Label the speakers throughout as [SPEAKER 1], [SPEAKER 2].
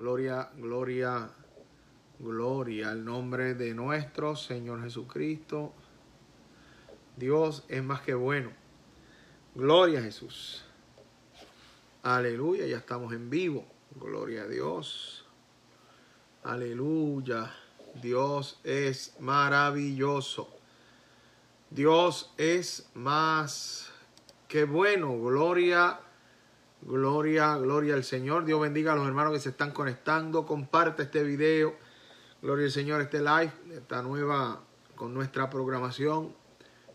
[SPEAKER 1] Gloria, gloria, gloria al nombre de nuestro Señor Jesucristo. Dios es más que bueno. Gloria a Jesús. Aleluya, ya estamos en vivo. Gloria a Dios. Aleluya. Dios es maravilloso. Dios es más que bueno. Gloria, gloria, gloria al Señor. Dios bendiga a los hermanos que se están conectando. Comparte este video. Gloria al Señor, este live, esta nueva con nuestra programación.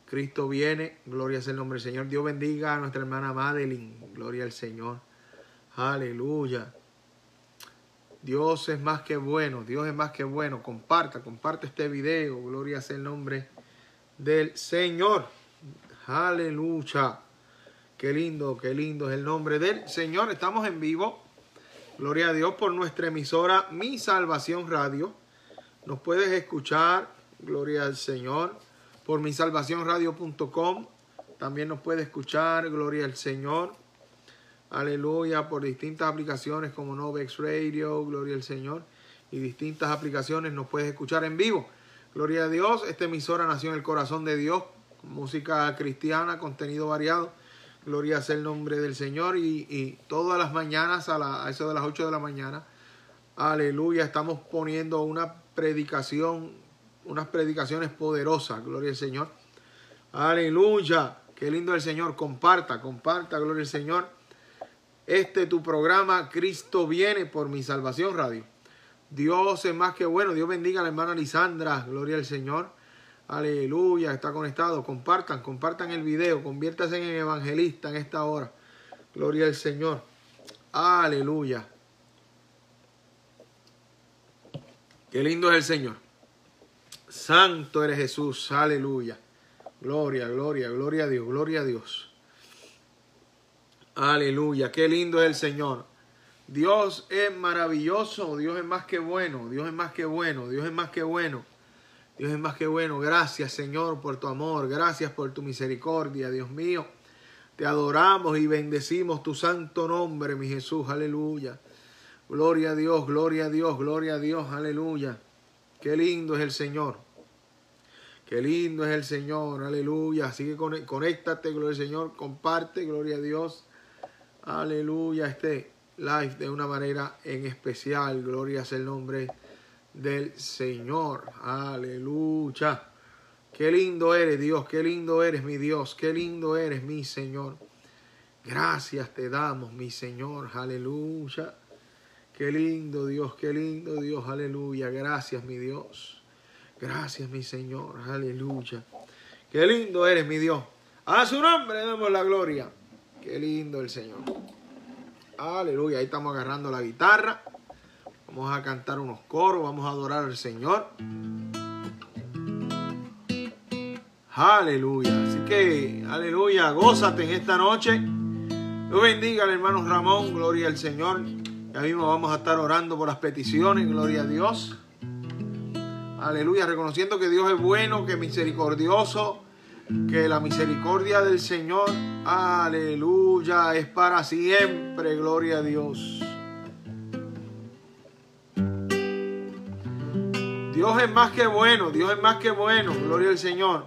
[SPEAKER 1] Cristo viene. Gloria es el nombre del Señor. Dios bendiga a nuestra hermana Madeline. Gloria al Señor. Aleluya. Dios es más que bueno, Dios es más que bueno. Comparta, comparte este video. Gloria sea el nombre del Señor. Aleluya. Qué lindo, qué lindo es el nombre del Señor. Estamos en vivo. Gloria a Dios por nuestra emisora Mi Salvación Radio. Nos puedes escuchar, gloria al Señor, por misalvacionradio.com. También nos puedes escuchar, gloria al Señor aleluya, por distintas aplicaciones como Novex Radio, gloria al Señor, y distintas aplicaciones nos puedes escuchar en vivo. Gloria a Dios, esta emisora nació en el corazón de Dios, música cristiana, contenido variado. Gloria sea el nombre del Señor y, todas las mañanas a, la, a eso de las 8 de la mañana, aleluya, estamos poniendo una predicación, unas predicaciones poderosas, gloria al Señor. Aleluya, qué lindo el Señor, comparta, comparta, gloria al Señor este tu programa, Cristo viene por mi salvación radio. Dios es más que bueno. Dios bendiga a la hermana Lisandra. Gloria al Señor. Aleluya. Está conectado. Compartan, compartan el video. Conviértase en evangelista en esta hora. Gloria al Señor. Aleluya. Qué lindo es el Señor. Santo eres Jesús. Aleluya. Gloria, gloria, gloria a Dios. Gloria a Dios. Aleluya, qué lindo es el Señor. Dios es maravilloso, Dios es más que bueno, Dios es más que bueno, Dios es más que bueno. Dios es más que bueno. Gracias Señor por tu amor, gracias por tu misericordia, Dios mío. Te adoramos y bendecimos tu santo nombre, mi Jesús, aleluya. Gloria a Dios, gloria a Dios, gloria a Dios, aleluya. Qué lindo es el Señor. Qué lindo es el Señor, aleluya. Así que conéctate, gloria al Señor, comparte, gloria a Dios aleluya, este live de una manera en especial. Gloria sea el nombre del Señor. Aleluya. Qué lindo eres, Dios. Qué lindo eres, mi Dios. Qué lindo eres, mi Señor. Gracias te damos, mi Señor. Aleluya. Qué lindo, Dios. Qué lindo, Dios. Aleluya. Gracias, mi Dios. Gracias, mi Señor. Aleluya. Qué lindo eres, mi Dios. A su nombre damos la gloria. Qué lindo el Señor. Aleluya. Ahí estamos agarrando la guitarra. Vamos a cantar unos coros. Vamos a adorar al Señor. Aleluya. Así que, aleluya. Gózate en esta noche. Dios bendiga al hermano Ramón. Gloria al Señor. Ya mismo vamos a estar orando por las peticiones. Gloria a Dios. Aleluya. Reconociendo que Dios es bueno, que es misericordioso que la misericordia del Señor, aleluya, es para siempre, gloria a Dios. Dios es más que bueno, Dios es más que bueno, gloria al Señor.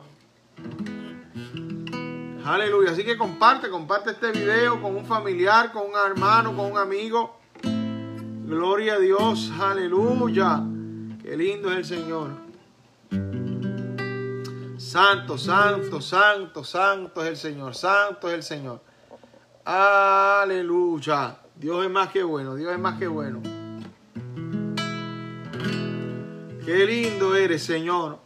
[SPEAKER 1] Aleluya, así que comparte, comparte este video con un familiar, con un hermano, con un amigo. Gloria a Dios, aleluya. Qué lindo es el Señor. Santo, santo, santo, santo es el Señor, santo es el Señor. Aleluya. Dios es más que bueno, Dios es más que bueno. Qué lindo eres, Señor.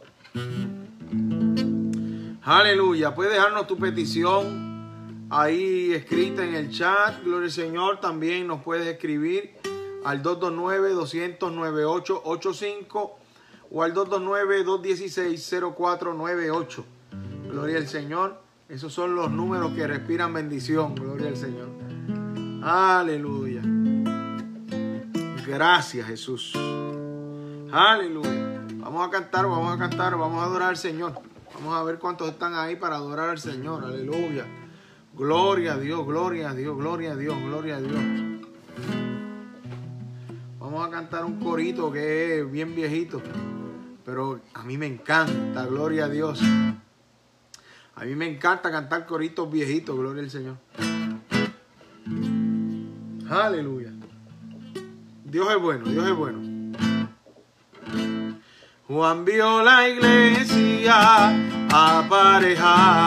[SPEAKER 1] Aleluya. Puedes dejarnos tu petición ahí escrita en el chat. Gloria al Señor. También nos puedes escribir al 229-200-9885 o al 229-216-0498. Gloria al Señor. Esos son los números que respiran bendición. Gloria al Señor. Aleluya. Gracias Jesús. Aleluya. Vamos a cantar, vamos a cantar, vamos a adorar al Señor. Vamos a ver cuántos están ahí para adorar al Señor. Aleluya. Gloria a Dios, gloria a Dios, gloria a Dios, gloria a Dios. Vamos a cantar un corito que es bien viejito, pero a mí me encanta, gloria a Dios. A mí me encanta cantar coritos viejitos, gloria al Señor. Aleluya. Dios es bueno, Dios es bueno. Juan vio la iglesia aparejada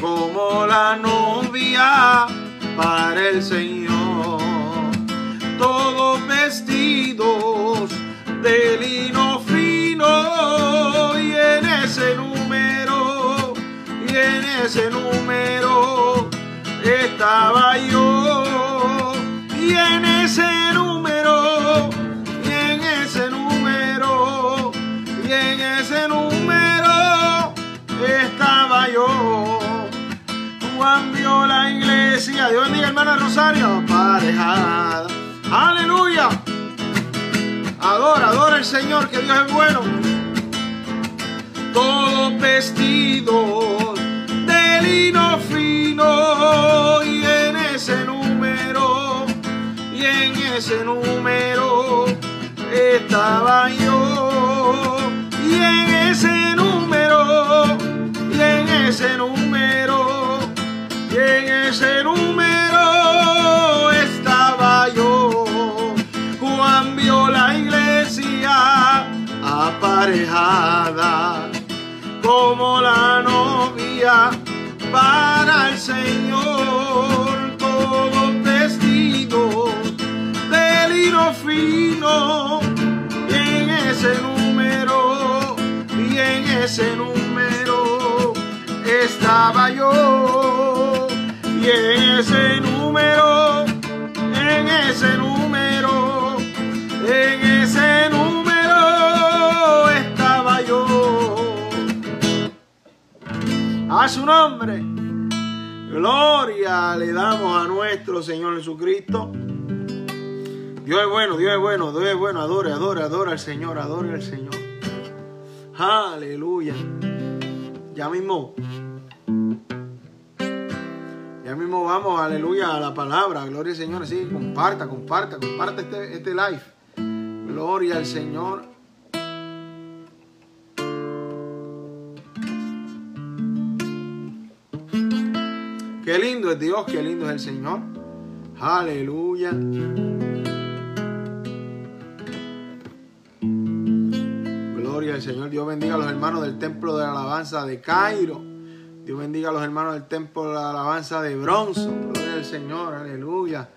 [SPEAKER 1] como la novia para el Señor. Todos vestidos de lino fino y en ese número, y en ese número estaba yo. Iglesia. Dios bendiga, hermana Rosario. Aparejada. Aleluya. Adora, adora al Señor, que Dios es bueno. Todos vestidos de lino fino y en ese número, y en ese número estaba yo. Y en ese número, y en ese número, y en ese número estaba yo. Juan vio la iglesia aparejada como la novia para el Señor, todos vestidos de lino fino, y en ese número, y en ese número estaba yo, y en ese número, en ese número, en ese número estaba yo. A su nombre, gloria le damos a nuestro Señor Jesucristo. Dios es bueno, Dios es bueno, Dios es bueno. Adore, adore, adore al Señor, adore al Señor. Aleluya. Ya mismo. Ya mismo vamos, aleluya, a la palabra. Gloria al Señor. Así, comparta, comparta, comparta este, este live. Gloria al Señor. Qué lindo es Dios, qué lindo es el Señor. Aleluya. Gloria al Señor. Dios bendiga a los hermanos del templo de la alabanza de Cairo. Dios bendiga a los hermanos del templo la alabanza de Bronzo. Gloria al Señor. Aleluya.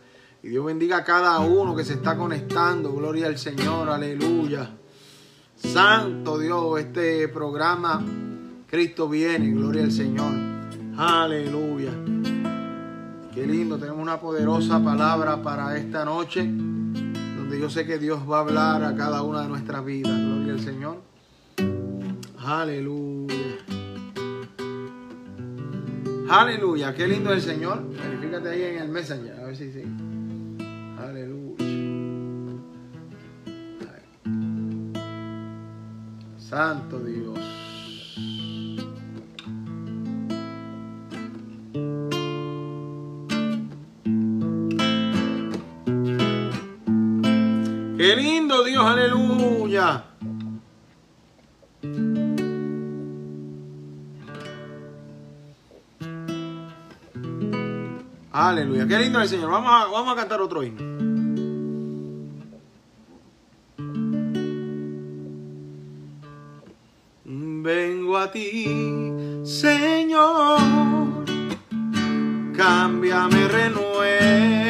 [SPEAKER 1] Y Dios bendiga a cada uno que se está conectando. Gloria al Señor. Aleluya. Santo Dios, este programa, Cristo viene. Gloria al Señor. Aleluya. Qué lindo, tenemos una poderosa palabra para esta noche, donde yo sé que Dios va a hablar a cada una de nuestras vidas. Gloria al Señor. Aleluya. Aleluya, qué lindo el Señor. Verifícate ahí en el Messenger, a ver si sí. Aleluya. Santo Dios. Qué lindo Dios, aleluya. Aleluya, qué lindo el Señor. Vamos a, vamos a cantar otro himno. Vengo a ti, Señor, cámbiame, renuévame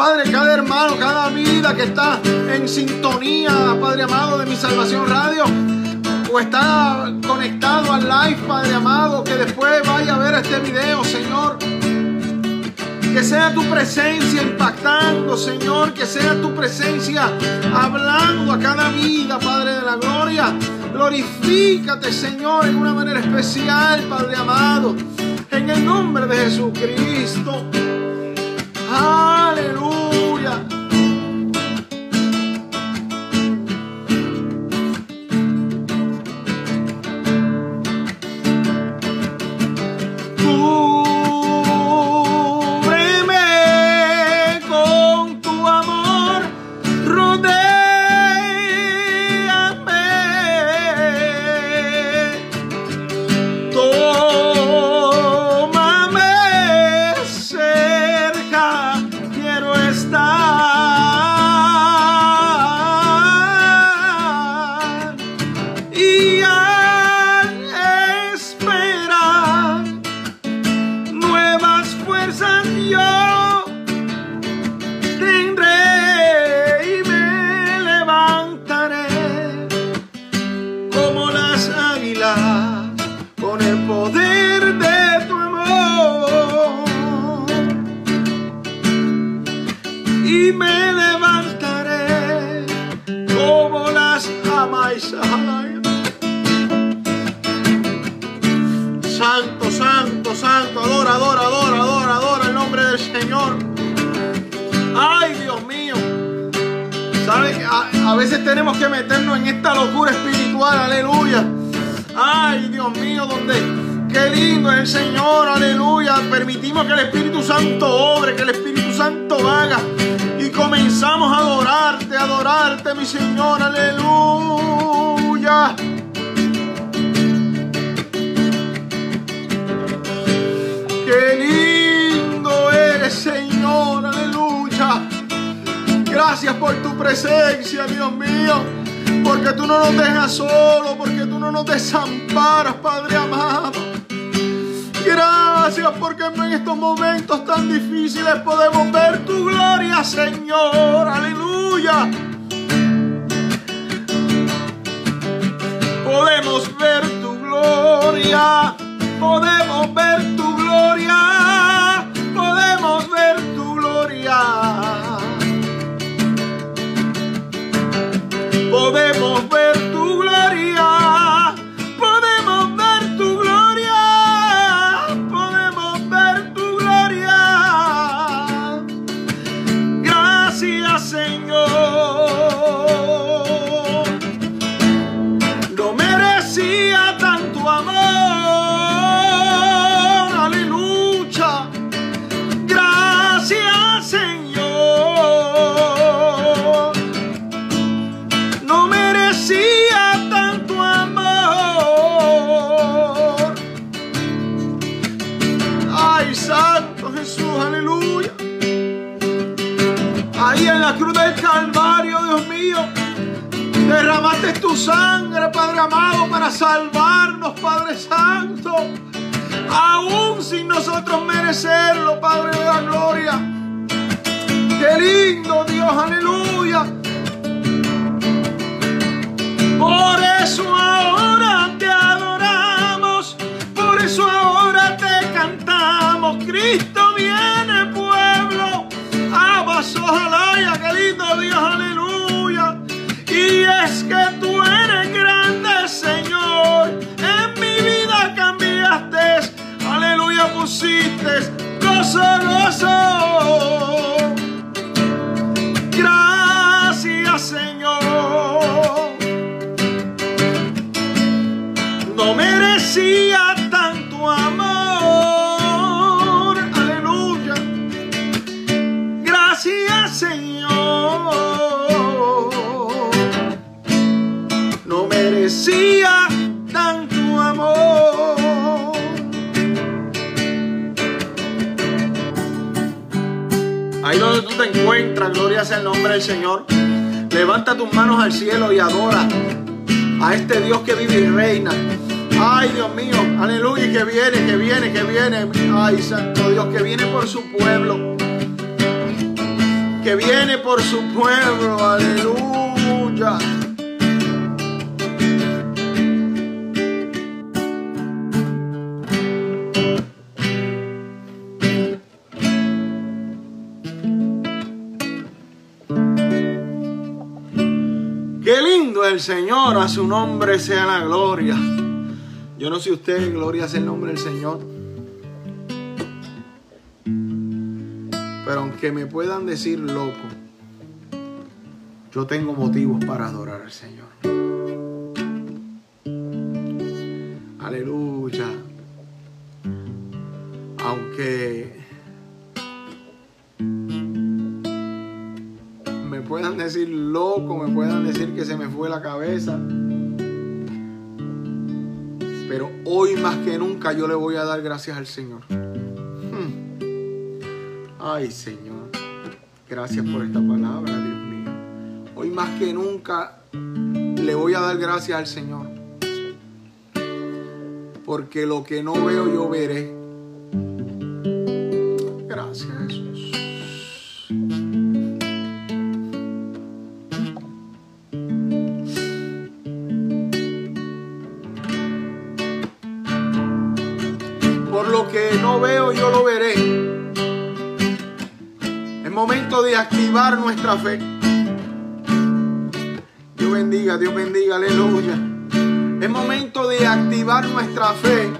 [SPEAKER 1] Padre, cada hermano, cada vida que está en sintonía, Padre amado, de mi salvación radio, o está conectado al live, Padre amado, que después vaya a ver este video, Señor. Que sea tu presencia impactando, Señor. Que sea tu presencia hablando a cada vida, Padre de la gloria. Glorifícate, Señor, en una manera especial, Padre amado. En el nombre de Jesucristo. Aleluya. A, veces tenemos que meternos en esta locura espiritual, aleluya. Ay, Dios mío, donde qué lindo es el Señor, aleluya. Permitimos que el Espíritu Santo obre, que el Espíritu Santo haga. Y comenzamos a adorarte, adorarte, mi Señor, aleluya. Gracias por tu presencia, Dios mío. Porque tú no nos dejas solos, porque tú no nos desamparas, Padre amado. Gracias porque en estos momentos tan difíciles podemos ver tu gloria, Señor. Aleluya. Podemos ver tu gloria. Podemos ver tu sangre, Padre amado, para salvarnos, Padre Santo. Aún sin nosotros merecerlo, Padre de la gloria. Qué lindo, Dios, aleluya. Por eso ahora aleluya, pusiste gozo, gozo. Gracias, Señor. No merecía encuentras, gloria sea el nombre del Señor. Levanta tus manos al cielo y adora a este Dios que vive y reina. Ay, Dios mío, aleluya, y que viene, que viene, que viene. Ay, Santo Dios, que viene por su pueblo. Que viene por su pueblo, aleluya. Señor, a su nombre sea la gloria. Yo no sé usted, gloria sea el nombre del Señor. Pero aunque me puedan decir loco, yo tengo motivos para adorar al Señor. Aleluya. Aunque puedan decir loco, me puedan decir que se me fue la cabeza. Pero hoy más que nunca yo le voy a dar gracias al Señor. Hmm. Ay Señor, gracias por esta palabra, Dios mío. Hoy más que nunca le voy a dar gracias al Señor. Porque lo que no veo yo veré. De activar nuestra fe. Dios bendiga, Dios bendiga, aleluya. Es momento de activar nuestra fe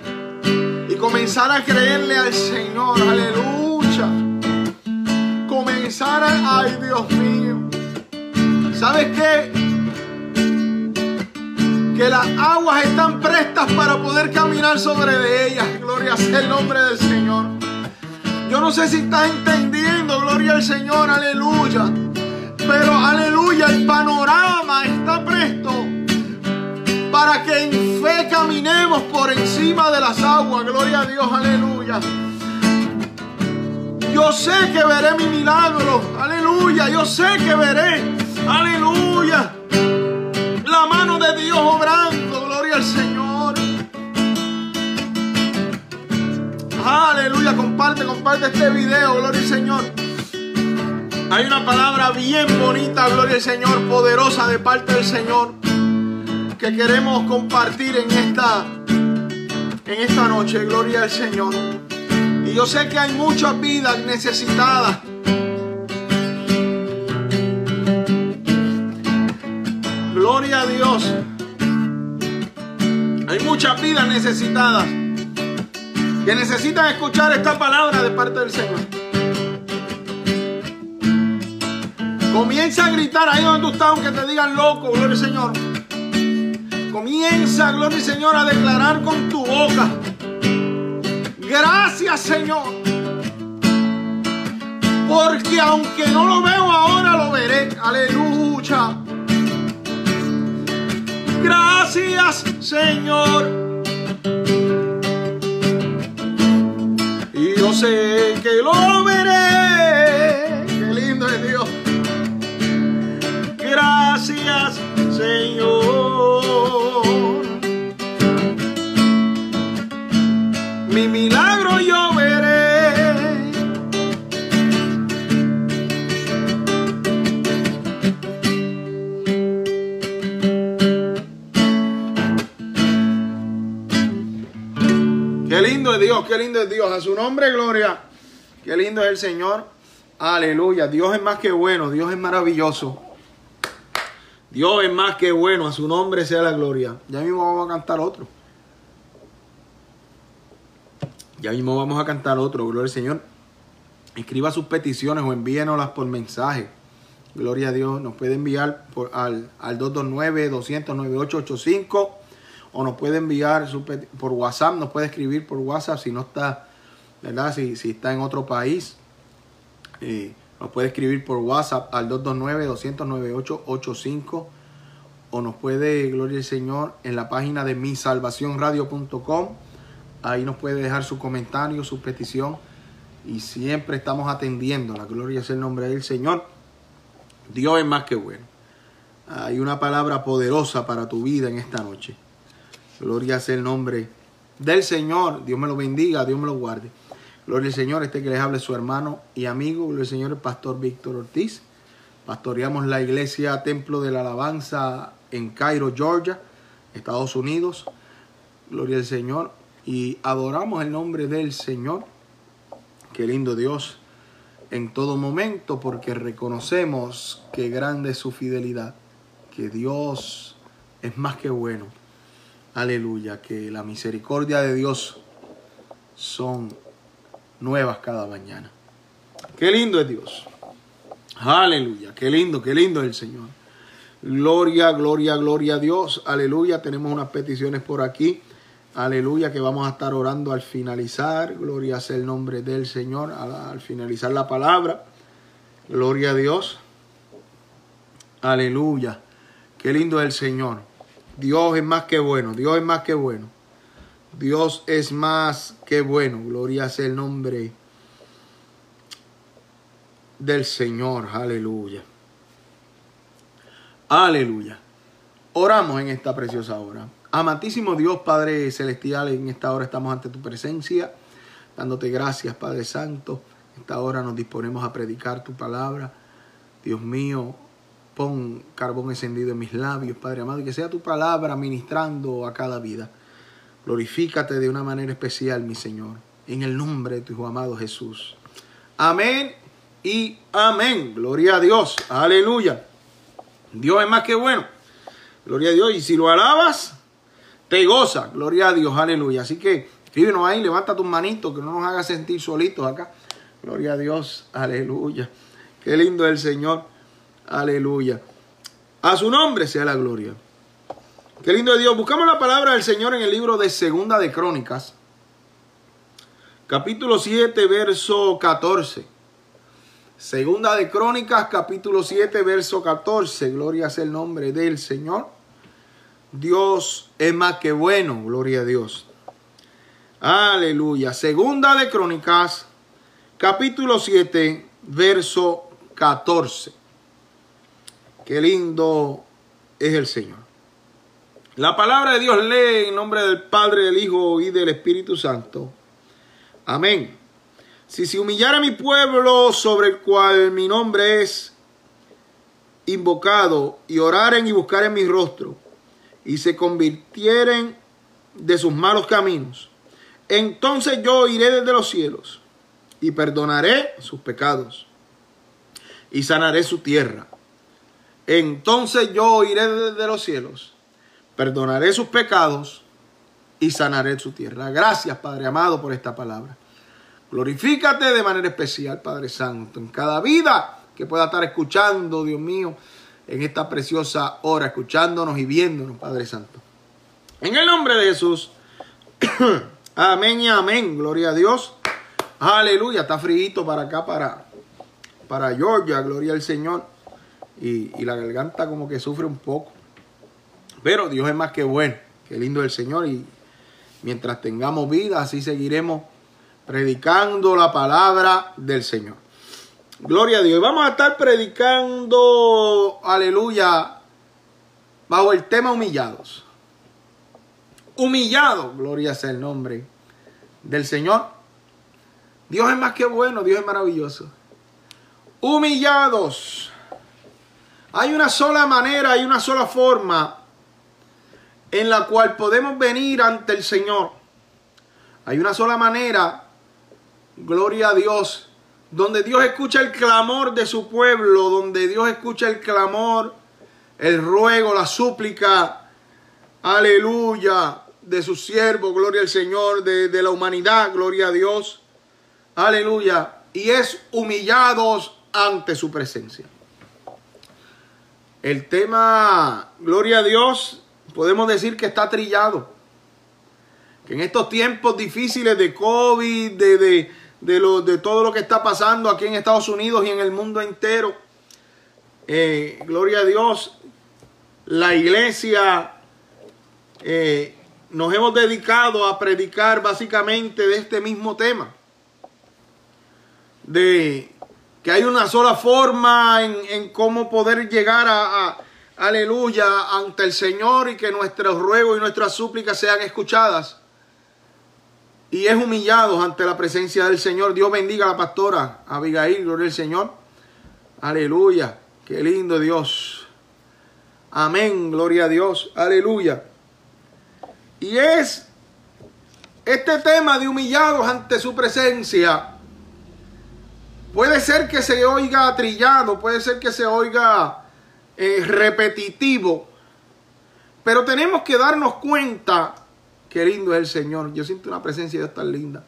[SPEAKER 1] y comenzar a creerle al Señor, aleluya. Comenzar a, ay Dios mío. ¿Sabes qué? Que las aguas están prestas para poder caminar sobre ellas. Gloria sea el nombre del Señor. Yo no sé si estás entendiendo, gloria al Señor, aleluya. Pero aleluya, el panorama está presto para que en fe caminemos por encima de las aguas. Gloria a Dios, aleluya. Yo sé que veré mi milagro, aleluya. Yo sé que veré, aleluya. La mano de Dios obrando, gloria al Señor. Aleluya, comparte, comparte este video, gloria al Señor. Hay una palabra bien bonita, gloria al Señor, poderosa de parte del Señor, que queremos compartir en esta, en esta noche, gloria al Señor. Y yo sé que hay muchas vidas necesitadas. Gloria a Dios. Hay muchas vidas necesitadas que necesitan escuchar esta palabra de parte del Señor. Comienza a gritar ahí donde tú estás, aunque te digan loco, gloria al Señor. Comienza, gloria al Señor, a declarar con tu boca. Gracias, Señor. Porque aunque no lo veo ahora, lo veré. Aleluya. Gracias, Señor. Y yo sé que lo Dios. A su nombre, gloria. Qué lindo es el Señor. Aleluya. Dios es más que bueno, Dios es maravilloso. Dios es más que bueno, a su nombre sea la gloria. Ya mismo vamos a cantar otro. Ya mismo vamos a cantar otro, gloria al Señor. Escriba sus peticiones o envíenoslas por mensaje. Gloria a Dios. Nos puede enviar por, al, al 229-200-9885 o nos puede enviar por WhatsApp. Nos puede escribir por WhatsApp si no está, ¿verdad? Si, si está en otro país. Eh, nos puede escribir por WhatsApp al 229-200-9885 o nos puede, gloria al Señor, en la página de misalvacionradio.com. Ahí nos puede dejar su comentario, su petición y siempre estamos atendiendo. La gloria es el nombre del Señor. Dios es más que bueno. Hay una palabra poderosa para tu vida en esta noche. Gloria es el nombre del Señor. Dios me lo bendiga, Dios me lo guarde. Gloria al Señor, este que les hable su hermano y amigo, gloria al Señor, el pastor Víctor Ortiz. Pastoreamos la iglesia Templo de la Alabanza en Cairo, Georgia, Estados Unidos. Gloria al Señor. Y adoramos el nombre del Señor. Qué lindo Dios en todo momento, porque reconocemos que grande es su fidelidad, que Dios es más que bueno. Aleluya, que la misericordia de Dios son nuevas cada mañana. Qué lindo es Dios. Aleluya, qué lindo, qué lindo es el Señor. Gloria, gloria, gloria a Dios. Aleluya, tenemos unas peticiones por aquí. Aleluya, que vamos a estar orando al finalizar. Gloria sea el nombre del Señor al, al finalizar la palabra. Gloria a Dios. Aleluya. Qué lindo es el Señor. Dios es más que bueno. Dios es más que bueno. Dios es más que bueno. Gloria sea el nombre del Señor. Aleluya. Aleluya. Oramos en esta preciosa hora. Amantísimo Dios, Padre Celestial, en esta hora estamos ante tu presencia, dándote gracias, Padre Santo. En esta hora nos disponemos a predicar tu palabra. Dios mío, pon carbón encendido en mis labios, Padre amado, y que sea tu palabra ministrando a cada vida. Glorifícate de una manera especial, mi Señor, en el nombre de tu Hijo amado Jesús. Amén y amén. Gloria a Dios. Aleluya. Dios es más que bueno. Gloria a Dios. Y si lo alabas, te goza. Gloria a Dios. Aleluya. Así que escríbenos ahí, levanta tus manitos, que no nos haga sentir solitos acá. Gloria a Dios. Aleluya. Qué lindo es el Señor. Aleluya. A su nombre sea la gloria. Qué lindo es Dios. Buscamos la palabra del Señor en el libro de Segunda de Crónicas. Capítulo 7, verso 14. Segunda de Crónicas, capítulo 7, verso 14. Gloria sea el nombre del Señor. Dios es más que bueno. Gloria a Dios. Aleluya. Segunda de Crónicas, capítulo 7, verso 14. Qué lindo es el Señor. La palabra de Dios lee en nombre del Padre, del Hijo y del Espíritu Santo. Amén. Si se humillara mi pueblo sobre el cual mi nombre es invocado y oraren y buscaren mi rostro y se convirtieren de sus malos caminos, entonces yo iré desde los cielos y perdonaré sus pecados y sanaré su tierra. Entonces yo iré desde los cielos, perdonaré sus pecados y sanaré su tierra. Gracias, Padre amado, por esta palabra. Glorifícate de manera especial, Padre Santo, en cada vida que pueda estar escuchando, Dios mío, en esta preciosa hora, escuchándonos y viéndonos, Padre Santo. En el nombre de Jesús. amén y amén. Gloria a Dios. Aleluya. Está frío para acá, para, para Georgia. Gloria al Señor. Y, la garganta como que sufre un poco. Pero Dios es más que bueno. Qué lindo el Señor. Y mientras tengamos vida, así seguiremos predicando la palabra del Señor. Gloria a Dios. Vamos a estar predicando, aleluya, bajo el tema humillados. Humillados, gloria sea el nombre del Señor. Dios es más que bueno, Dios es maravilloso. Humillados. Hay una sola manera, hay una sola forma en la cual podemos venir ante el Señor. Hay una sola manera, gloria a Dios, donde Dios escucha el clamor de su pueblo, donde Dios escucha el clamor, el ruego, la súplica, aleluya, de su siervo, gloria al Señor, de, de la humanidad, gloria a Dios, aleluya, y es humillados ante su presencia. El tema, gloria a Dios, podemos decir que está trillado. Que en estos tiempos difíciles de COVID, de, de, de, lo, de todo lo que está pasando aquí en Estados Unidos y en el mundo entero, eh, gloria a Dios, la iglesia eh, nos hemos dedicado a predicar básicamente de este mismo tema. De que hay una sola forma en, en cómo poder llegar a, aleluya, ante el Señor y que nuestros ruegos y nuestras súplicas sean escuchadas. Y es humillados ante la presencia del Señor. Dios bendiga a la pastora Abigail, gloria al Señor. Aleluya, qué lindo Dios. Amén, gloria a Dios, aleluya. Y es este tema de humillados ante su presencia. Puede ser que se oiga trillado, puede ser que se oiga eh, repetitivo. Pero tenemos que darnos cuenta, qué lindo es el Señor. Yo siento una presencia de Dios tan linda.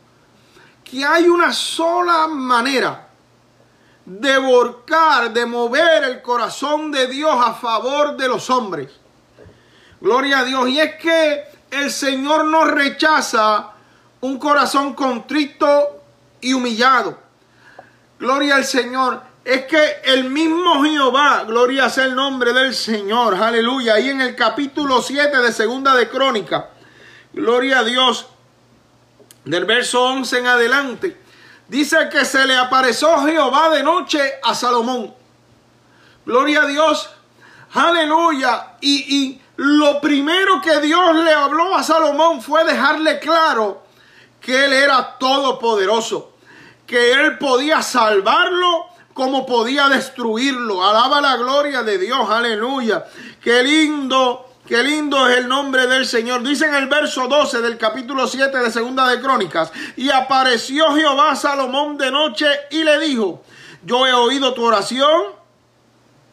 [SPEAKER 1] Que hay una sola manera de volcar, de mover el corazón de Dios a favor de los hombres. Gloria a Dios. Y es que el Señor no rechaza un corazón contrito y humillado. Gloria al Señor. Es que el mismo Jehová, gloria sea el nombre del Señor, aleluya, ahí en el capítulo 7 de Segunda de Crónica, gloria a Dios, del verso 11 en adelante, dice que se le apareció Jehová de noche a Salomón. Gloria a Dios, aleluya, y, y lo primero que Dios le habló a Salomón fue dejarle claro que él era todopoderoso, que él podía salvarlo cómo podía destruirlo. Alaba la gloria de Dios, aleluya. Qué lindo, qué lindo es el nombre del Señor. Dice en el verso 12 del capítulo 7 de Segunda de Crónicas, y apareció Jehová Salomón de noche y le dijo, yo he oído tu oración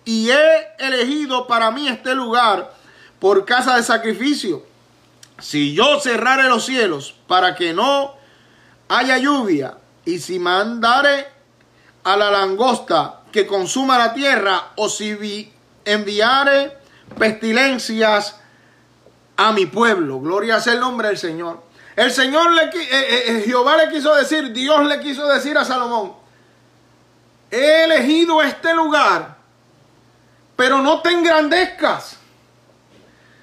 [SPEAKER 1] y he elegido para mí este lugar por casa de sacrificio. Si yo cerrare los cielos para que no haya lluvia, y si mandare a la langosta que consuma la tierra, o si enviare pestilencias a mi pueblo. Gloria sea el nombre del Señor. El Señor le eh, eh, eh, Jehová le quiso decir, Dios le quiso decir a Salomón, he elegido este lugar, pero no te engrandezcas.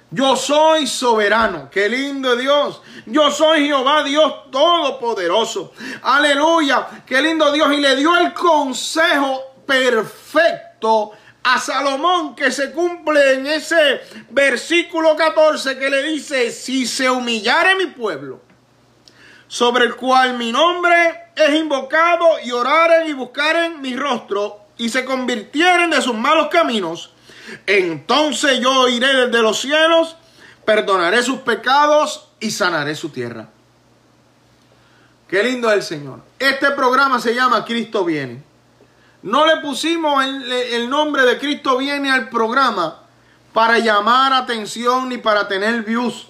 [SPEAKER 1] Yo soy soberano. Qué lindo Dios. Yo soy Jehová, Dios todopoderoso. Aleluya. Qué lindo Dios. Y le dio el consejo perfecto a Salomón que se cumple en ese versículo 14 que le dice, si se humillare mi pueblo, sobre el cual mi nombre es invocado y oraren y buscaren mi rostro y se convirtieren de sus malos caminos, entonces yo iré desde los cielos, perdonaré sus pecados y sanaré su tierra. Qué lindo es el Señor. Este programa se llama Cristo viene. No le pusimos el, nombre de Cristo viene al programa para llamar atención ni para tener views.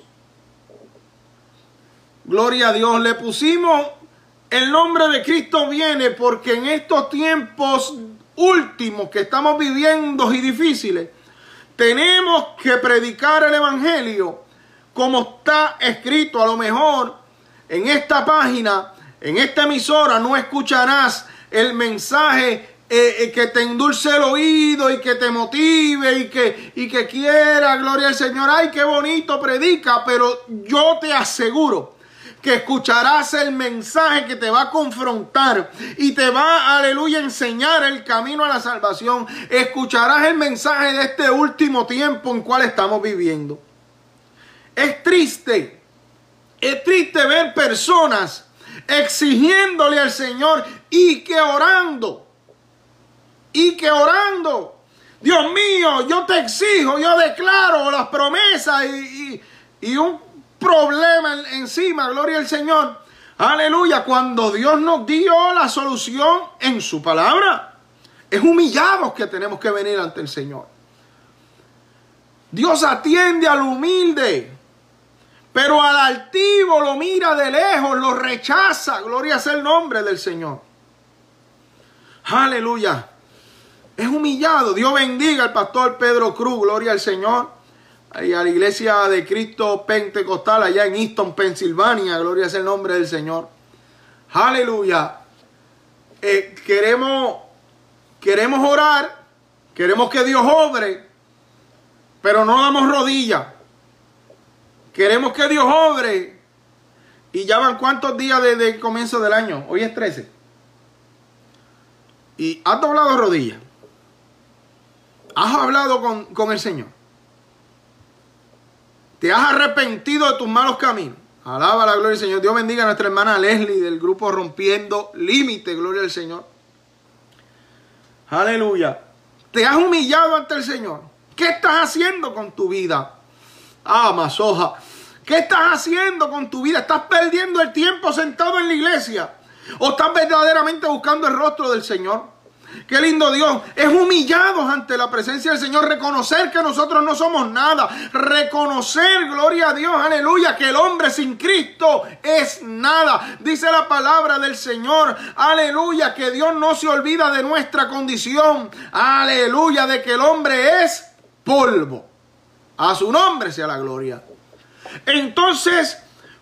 [SPEAKER 1] Gloria a Dios. Le pusimos el nombre de Cristo viene porque en estos tiempos últimos que estamos viviendo y difíciles, tenemos que predicar el Evangelio como está escrito. A lo mejor en esta página, en esta emisora, no escucharás el mensaje eh, eh, que te endulce el oído y que te motive y que, y que quiera, gloria al Señor. Ay, qué bonito predica, pero yo te aseguro que escucharás el mensaje que te va a confrontar y te va, aleluya, enseñar el camino a la salvación. Escucharás el mensaje de este último tiempo en cual estamos viviendo. Es triste, es triste ver personas exigiéndole al Señor y que orando y que orando. Dios mío, yo te exijo, yo declaro las promesas y, un problema encima, gloria al Señor. Aleluya, cuando Dios nos dio la solución en su palabra. Es humillados que tenemos que venir ante el Señor. Dios atiende al humilde, pero al altivo lo mira de lejos, lo rechaza. Gloria sea el nombre del Señor. Aleluya es humillado. Dios bendiga al pastor Pedro Cruz, gloria al Señor. A la iglesia de Cristo Pentecostal allá en Easton, Pensilvania, gloria es el nombre del Señor. Aleluya. Eh, queremos, queremos orar, queremos que Dios obre, pero no damos rodillas. Queremos que Dios obre. Y ya van cuántos días desde el comienzo del año. Hoy es 13. Y has doblado rodillas. ¿Has hablado con, el Señor? ¿Te has arrepentido de tus malos caminos? Alaba la gloria del Señor. Dios bendiga a nuestra hermana Leslie del grupo Rompiendo Límite. Gloria al Señor. Aleluya. ¿Te has humillado ante el Señor? ¿Qué estás haciendo con tu vida? Ah, masoja. ¿Qué estás haciendo con tu vida? ¿Estás perdiendo el tiempo sentado en la iglesia? ¿O estás verdaderamente buscando el rostro del Señor? Qué lindo Dios. Es humillados ante la presencia del Señor. Reconocer que nosotros no somos nada. Reconocer, gloria a Dios, aleluya, que el hombre sin Cristo es nada. Dice la palabra del Señor, aleluya, que Dios no se olvida de nuestra condición. Aleluya, de que el hombre es polvo. A su nombre sea la gloria. Entonces,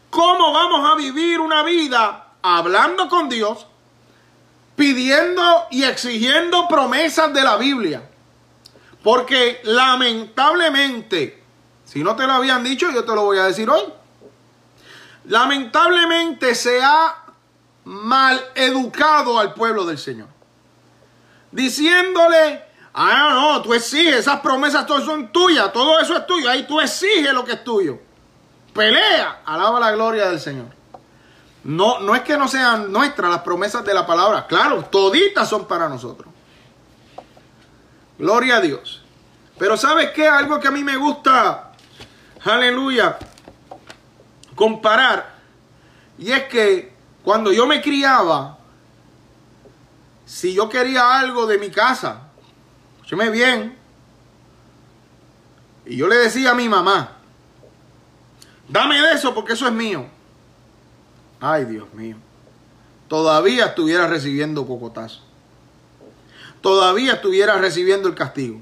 [SPEAKER 1] ¿cómo vamos a vivir una vida hablando con Dios? Pidiendo y exigiendo promesas de la Biblia. Porque lamentablemente, si no te lo habían dicho, yo te lo voy a decir hoy. Lamentablemente se ha mal educado al pueblo del Señor. Diciéndole, ah, no, tú exiges, esas promesas todas son tuyas, todo eso es tuyo, ahí tú exiges lo que es tuyo. Pelea, alaba la gloria del Señor. No, no es que no sean nuestras las promesas de la palabra. Claro, toditas son para nosotros. Gloria a Dios. Pero ¿sabes qué? Algo que a mí me gusta, aleluya, comparar. Y es que cuando yo me criaba, si yo quería algo de mi casa, escúcheme bien, y yo le decía a mi mamá, dame de eso porque eso es mío. Ay, Dios mío. Todavía estuviera recibiendo cocotazo. Todavía estuviera recibiendo el castigo.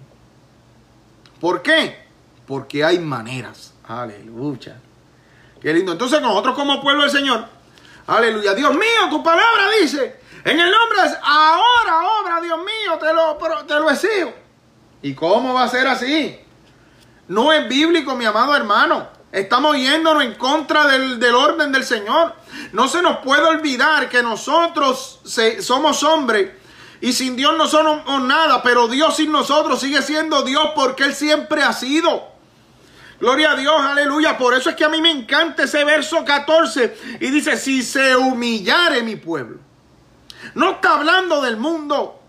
[SPEAKER 1] ¿Por qué? Porque hay maneras. Aleluya. Qué lindo. Entonces nosotros como pueblo del Señor, aleluya. Dios mío, tu palabra dice, en el nombre de ahora obra, Dios mío, te lo, te lo exijo. ¿Y cómo va a ser así? No es bíblico, mi amado hermano. Estamos yéndonos en contra del, orden del Señor. No se nos puede olvidar que nosotros somos hombres y sin Dios no somos nada, pero Dios sin nosotros sigue siendo Dios porque Él siempre ha sido. Gloria a Dios, aleluya. Por eso es que a mí me encanta ese verso 14 y dice, si se humillare mi pueblo. No está hablando del mundo.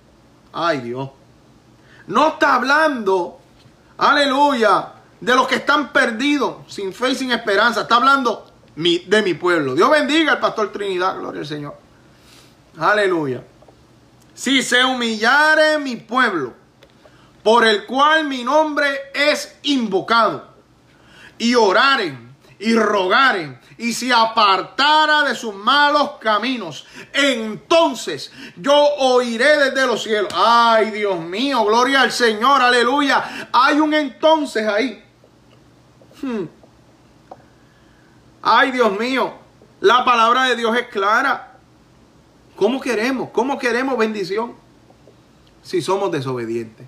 [SPEAKER 1] Ay Dios. No está hablando, aleluya, de los que están perdidos, sin fe y sin esperanza. Está hablando de mi pueblo. Dios bendiga al pastor Trinidad, gloria al Señor. Aleluya. Si se humillare mi pueblo, por el cual mi nombre es invocado, y oraren y rogaren y se apartara de sus malos caminos, entonces yo oiré desde los cielos. Ay, Dios mío, gloria al Señor, aleluya. Hay un entonces ahí. Hmm. Ay, Dios mío, la palabra de Dios es clara. ¿Cómo queremos? ¿Cómo queremos bendición? Si somos desobedientes.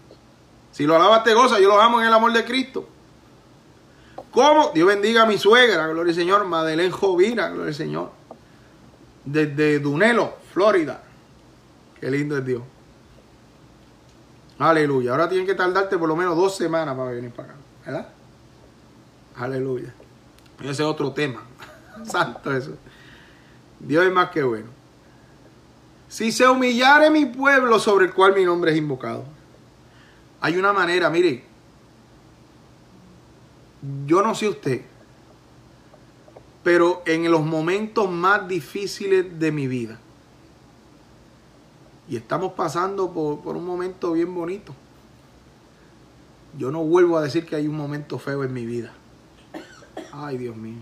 [SPEAKER 1] Si lo alabas te goza, yo lo amo en el amor de Cristo. ¿Cómo? Dios bendiga a mi suegra, gloria al Señor, Madeleine Jovina, gloria al Señor. Desde Dunelo, Florida. Qué lindo es Dios. Aleluya. Ahora tienen que tardarte por lo menos dos semanas para venir para acá. ¿Verdad? Aleluya. Ese es otro tema. Santo eso. Dios es más que bueno. Si se humillare mi pueblo sobre el cual mi nombre es invocado. Hay una manera, mire, yo no sé usted, pero en los momentos más difíciles de mi vida, y estamos pasando por, un momento bien bonito, yo no vuelvo a decir que hay un momento feo en mi vida. Ay, Dios mío.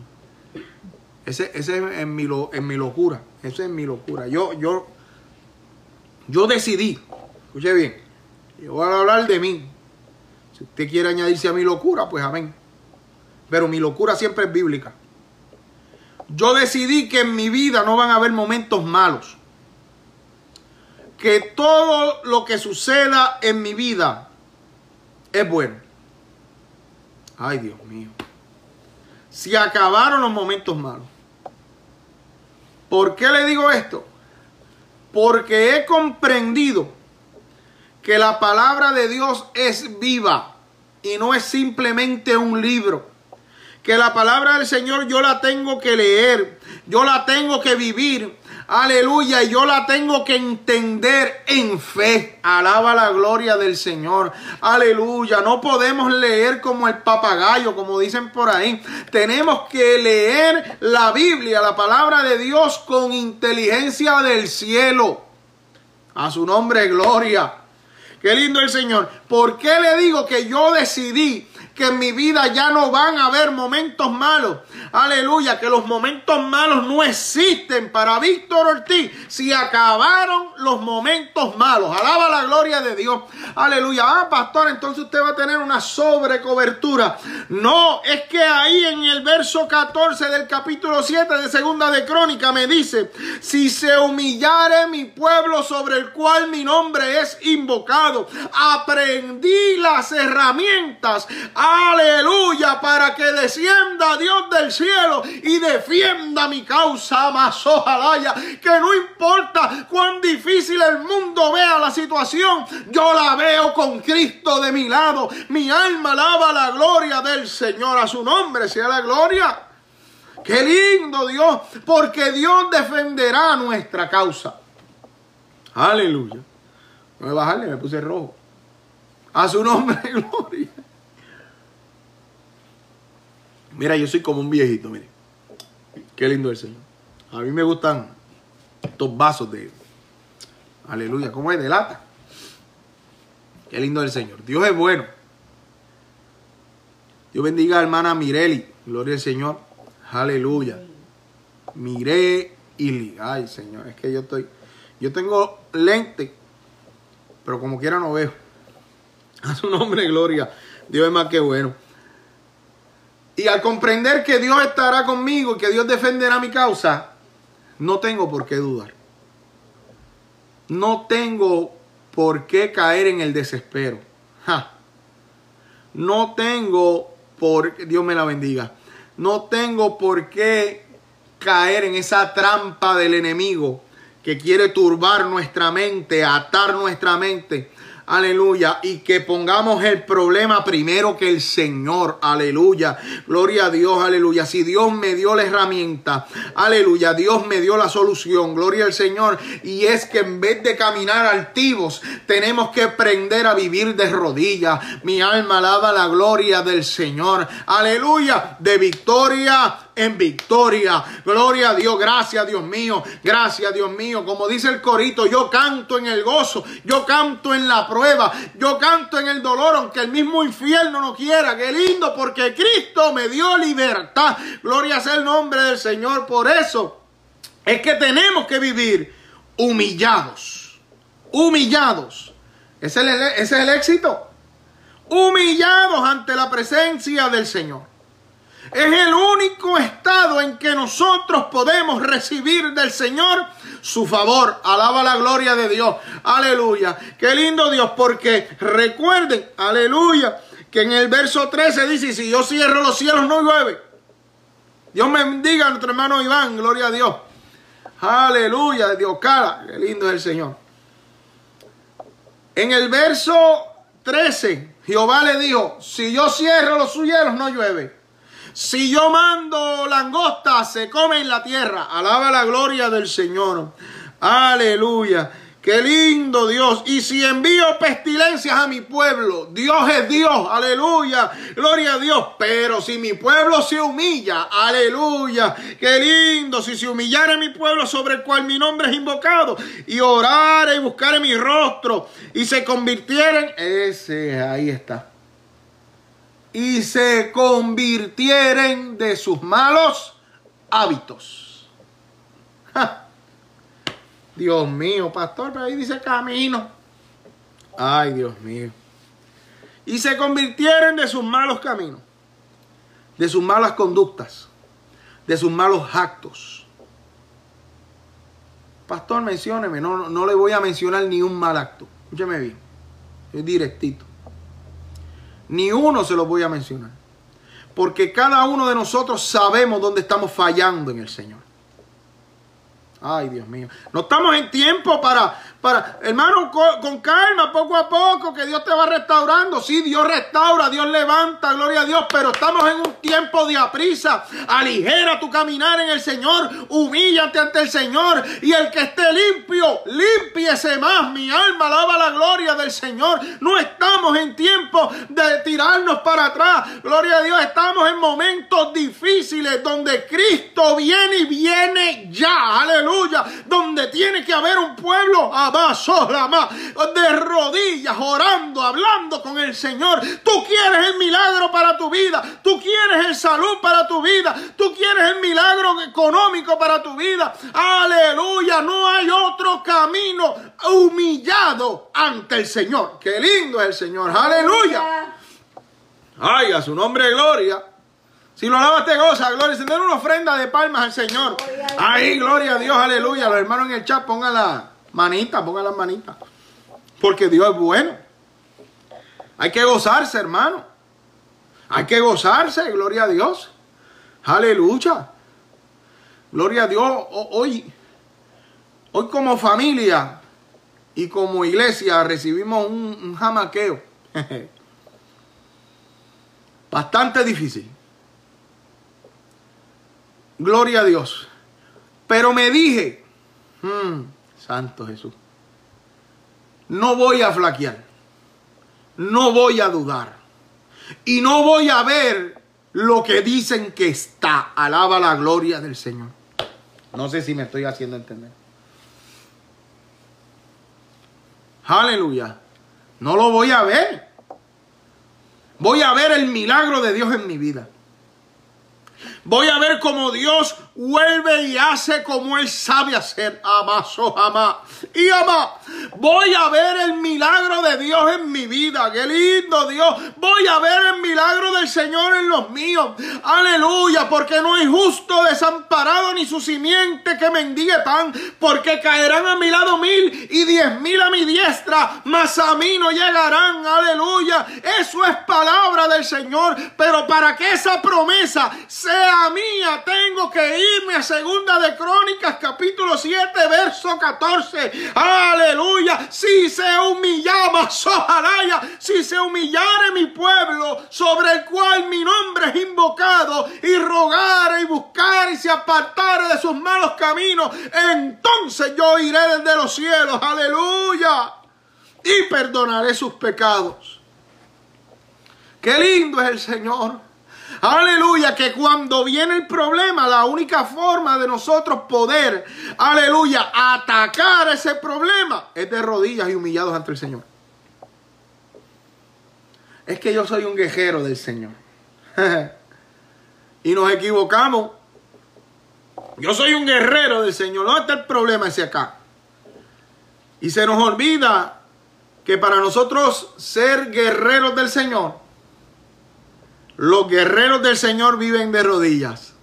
[SPEAKER 1] Ese, ese es en mi, en mi locura. Ese es mi locura. Yo, yo, yo decidí, escuche bien, yo voy a hablar de mí. Si usted quiere añadirse a mi locura, pues amén pero mi locura siempre es bíblica. Yo decidí que en mi vida no van a haber momentos malos. Que todo lo que suceda en mi vida es bueno. Ay, Dios mío. Si acabaron los momentos malos. ¿Por qué le digo esto? Porque he comprendido que la palabra de Dios es viva y no es simplemente un libro que la palabra del Señor yo la tengo que leer, yo la tengo que vivir. Aleluya, y yo la tengo que entender en fe. Alaba la gloria del Señor. Aleluya, no podemos leer como el papagayo, como dicen por ahí. Tenemos que leer la Biblia, la palabra de Dios con inteligencia del cielo. A su nombre, gloria. Qué lindo el Señor. ¿Por qué le digo que yo decidí que en mi vida ya no van a haber momentos malos. Aleluya, que los momentos malos no existen para Víctor Ortiz si acabaron los momentos malos. Alaba la gloria de Dios. Aleluya. Ah, pastor, entonces usted va a tener una sobrecobertura. No, es que ahí en el verso 14 del capítulo 7 de Segunda de Crónica me dice, si se humillare mi pueblo sobre el cual mi nombre es invocado, aprendí las herramientas Aleluya, para que descienda Dios del cielo y defienda mi causa, más ojalá que no importa cuán difícil el mundo vea la situación, yo la veo con Cristo de mi lado. Mi alma alaba la gloria del Señor, a su nombre sea la gloria. Qué lindo Dios, porque Dios defenderá nuestra causa. Aleluya. Voy a bajarle, me puse rojo. A su nombre, gloria. Mira, yo soy como un viejito, mire. Qué lindo el Señor. A mí me gustan estos vasos de. Aleluya, ¿cómo es? De lata. Qué lindo el Señor. Dios es bueno. Dios bendiga a hermana Mireli. Gloria al Señor. Aleluya. Mireli. Ay, Señor, es que yo estoy. Yo tengo lente, pero como quiera no veo. A su nombre, gloria. Dios es más que bueno. Y al comprender que Dios estará conmigo y que Dios defenderá mi causa, no tengo por qué dudar. No tengo por qué caer en el desespero. No tengo por, Dios me la bendiga, no tengo por qué caer en esa trampa del enemigo que quiere turbar nuestra mente, atar nuestra mente aleluya, y que pongamos el problema primero que el Señor, aleluya, gloria a Dios, aleluya, si Dios me dio la herramienta, aleluya, Dios me dio la solución, gloria al Señor, y es que en vez de caminar altivos, tenemos que aprender a vivir de rodillas, mi alma alaba la gloria del Señor, aleluya, de victoria en victoria. Gloria a Dios, gracias Dios mío, gracias Dios mío. Como dice el corito, yo canto en el gozo, yo canto en la prueba, yo canto en el dolor, aunque el mismo infierno no quiera. Qué lindo, porque Cristo me dio libertad. Gloria sea el nombre del Señor. Por eso es que tenemos que vivir humillados, humillados. Ese es el, ese es el éxito. Humillados ante la presencia del Señor. Es el único estado en que nosotros podemos recibir del Señor su favor. Alaba la gloria de Dios. Aleluya. Qué lindo Dios, porque recuerden, aleluya, que en el verso 13 dice, si yo cierro los cielos no llueve. Dios bendiga a nuestro hermano Iván, gloria a Dios. Aleluya, Dios cara, qué lindo es el Señor. En el verso 13, Jehová le dijo, si yo cierro los cielos no llueve. Si yo mando langosta, se come en la tierra. Alaba la gloria del Señor. Aleluya. Qué lindo Dios. Y si envío pestilencias a mi pueblo, Dios es Dios. Aleluya. Gloria a Dios. Pero si mi pueblo se humilla, aleluya. Qué lindo. Si se humillare mi pueblo sobre el cual mi nombre es invocado y orare y buscare mi rostro y se convirtieren, ese ahí está. Y se convirtieren de sus malos hábitos. Dios mío, pastor, pero ahí dice camino. Ay, Dios mío. Y se convirtieron de sus malos caminos, de sus malas conductas, de sus malos actos. Pastor, mencióneme, no, no le voy a mencionar ni un mal acto. Escúcheme bien, es directito. Ni uno se lo voy a mencionar. Porque cada uno de nosotros sabemos dónde estamos fallando en el Señor. Ay, Dios mío. No estamos en tiempo para, para, hermano, con, calma, poco a poco, que Dios te va restaurando. Sí, Dios restaura, Dios levanta, gloria a Dios, pero estamos en un tiempo de aprisa. Aligera tu caminar en el Señor, humíllate ante el Señor, y el que esté limpio, límpiese más. Mi alma alaba la gloria del Señor. No estamos en tiempo de tirarnos para atrás. Gloria a Dios, estamos en momentos difíciles donde Cristo viene y viene ya. Aleluya donde tiene que haber un pueblo de rodillas, orando, hablando con el Señor. Tú quieres el milagro para tu vida, tú quieres el salud para tu vida, tú quieres el milagro económico para tu vida. Aleluya, no hay otro camino humillado ante el Señor. Qué lindo es el Señor, aleluya. Ay, a su nombre gloria. Si lo alabas te goza, gloria. Se una ofrenda de palmas al Señor. Ahí, gloria a Dios, aleluya. Los hermanos en el chat pongan manita, pongan las manitas. Porque Dios es bueno. Hay que gozarse, hermano. Hay que gozarse, gloria a Dios. Aleluya. Gloria a Dios. Hoy, hoy como familia y como iglesia recibimos un, un jamaqueo. Bastante difícil. Gloria a Dios. Pero me dije, hmm, Santo Jesús, no voy a flaquear, no voy a dudar y no voy a ver lo que dicen que está. Alaba la gloria del Señor. No sé si me estoy haciendo entender. Aleluya. No lo voy a ver. Voy a ver el milagro de Dios en mi vida. Voy a ver cómo Dios vuelve y hace como Él sabe hacer. Amaso, ama. Y ama. Voy a ver el milagro de Dios en mi vida. Qué lindo Dios. Voy a ver el milagro del Señor en los míos. Aleluya. Porque no hay justo desamparado ni su simiente que mendigue pan. Porque caerán a mi lado mil y diez mil a mi diestra. Mas a mí no llegarán. Aleluya. Eso es palabra del Señor. Pero para que esa promesa sea mía, tengo que irme a segunda de Crónicas, capítulo 7, verso 14. Aleluya. Si se humillaba, sojaraya, si se humillare mi pueblo, sobre el cual mi nombre es invocado, y rogare y buscar y se apartare de sus malos caminos, entonces yo iré desde los cielos. Aleluya. Y perdonaré sus pecados. Qué lindo es el Señor. Aleluya, que cuando viene el problema, la única forma de nosotros poder, aleluya, atacar ese problema es de rodillas y humillados ante el Señor. Es que yo soy un guerrero del Señor. y nos equivocamos. Yo soy un guerrero del Señor. ¿Dónde está el problema ese acá? Y se nos olvida que para nosotros ser guerreros del Señor, Los guerreros del Señor viven de rodillas.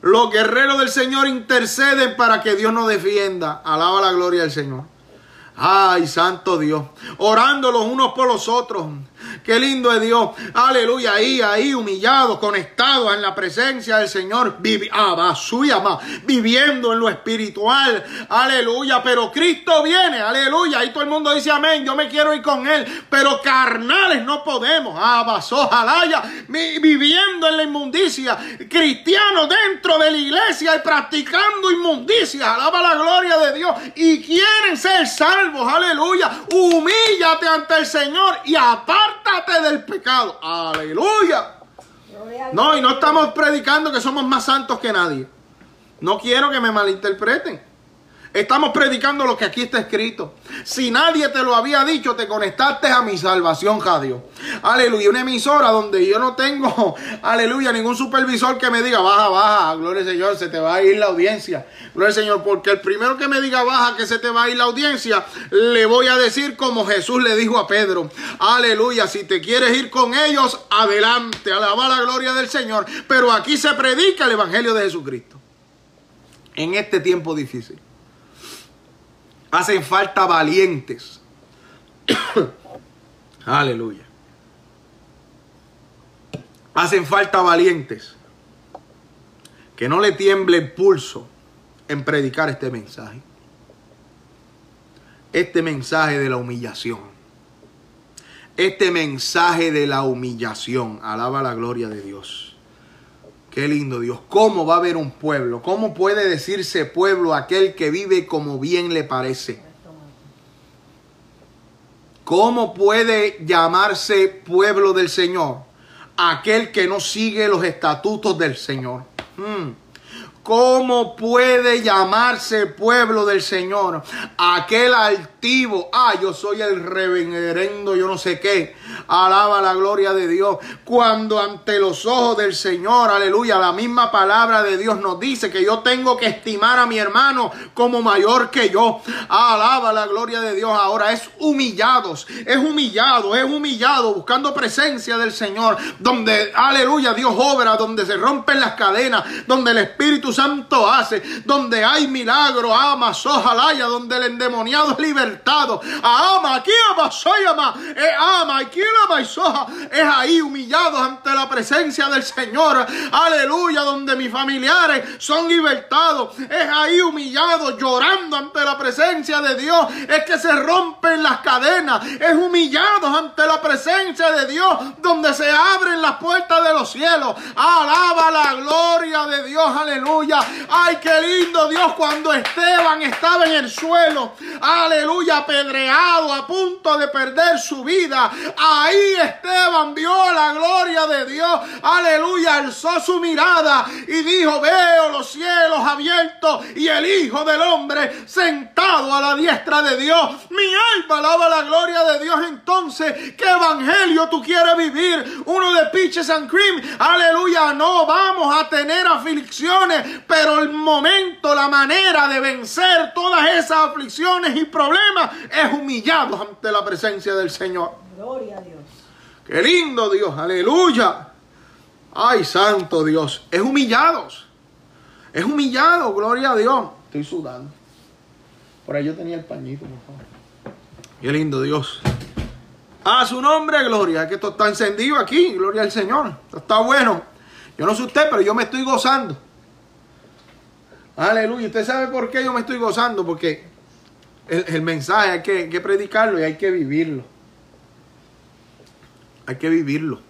[SPEAKER 1] Los guerreros del Señor interceden para que Dios nos defienda. Alaba la gloria del Señor. Ay, santo Dios. Orando los unos por los otros. Qué lindo es Dios. Aleluya. Ahí, ahí, humillados, conectados en la presencia del Señor. Ah, viviendo en lo espiritual. Aleluya. Pero Cristo viene. Aleluya. Ahí todo el mundo dice amén. Yo me quiero ir con Él. Pero carnales no podemos. Abasojalaya. Viviendo en la inmundicia. Cristianos dentro de la iglesia y practicando inmundicia. Alaba la gloria de Dios. Y quieren ser salvos. Aleluya. Humíllate ante el Señor y del pecado. Aleluya. No, y no estamos predicando que somos más santos que nadie. No quiero que me malinterpreten. Estamos predicando lo que aquí está escrito. Si nadie te lo había dicho, te conectaste a mi salvación, Jadio. Aleluya. Una emisora donde yo no tengo, aleluya, ningún supervisor que me diga, baja, baja, gloria al Señor, se te va a ir la audiencia. Gloria al Señor, porque el primero que me diga, baja, que se te va a ir la audiencia, le voy a decir como Jesús le dijo a Pedro. Aleluya. Si te quieres ir con ellos, adelante. Alaba la gloria del Señor. Pero aquí se predica el Evangelio de Jesucristo. En este tiempo difícil. Hacen falta valientes. Aleluya. Hacen falta valientes. Que no le tiemble el pulso en predicar este mensaje. Este mensaje de la humillación. Este mensaje de la humillación. Alaba la gloria de Dios. Qué lindo Dios. ¿Cómo va a haber un pueblo? ¿Cómo puede decirse pueblo aquel que vive como bien le parece? ¿Cómo puede llamarse pueblo del Señor? Aquel que no sigue los estatutos del Señor. Hmm. ¿Cómo puede llamarse pueblo del Señor? Aquel altivo, ah, yo soy el reverendo, yo no sé qué. Alaba la gloria de Dios. Cuando ante los ojos del Señor, aleluya, la misma palabra de Dios nos dice que yo tengo que estimar a mi hermano como mayor que yo. Alaba la gloria de Dios. Ahora es humillados, es humillado, es humillado, buscando presencia del Señor. Donde, aleluya, Dios obra, donde se rompen las cadenas, donde el Espíritu Santo hace, donde hay milagro, ama, sojalaya, donde el endemoniado es libertado, ama, aquí ama, soy ama, eh, ama, aquí ama y soja, es ahí humillados ante la presencia del Señor, aleluya, donde mis familiares son libertados, es ahí humillados, llorando ante la presencia de Dios, es que se rompen las cadenas, es humillados ante la presencia de Dios, donde se abren las puertas de los cielos, alaba la gloria de Dios, aleluya Ay, qué lindo Dios cuando Esteban estaba en el suelo. Aleluya, apedreado, a punto de perder su vida. Ahí Esteban vio la gloria de Dios. Aleluya, alzó su mirada y dijo, veo los cielos abiertos y el Hijo del Hombre sentado a la diestra de Dios. Mi alma alaba la gloria de Dios. Entonces, ¿qué evangelio tú quieres vivir? Uno de Peaches and Cream. Aleluya, no vamos a tener aflicciones pero el momento, la manera de vencer todas esas aflicciones y problemas es humillados ante la presencia del Señor. Gloria a Dios. Qué lindo Dios, aleluya. Ay, santo Dios, es humillados. Es humillado, gloria a Dios. Estoy sudando. Por ahí yo tenía el pañito, por favor. Qué lindo Dios. A su nombre, gloria. Que esto está encendido aquí, gloria al Señor. Esto está bueno. Yo no sé usted, pero yo me estoy gozando. Aleluya. ¿Usted sabe por qué yo me estoy gozando? Porque el, mensaje hay que, predicarlo y hay que vivirlo. Hay que vivirlo.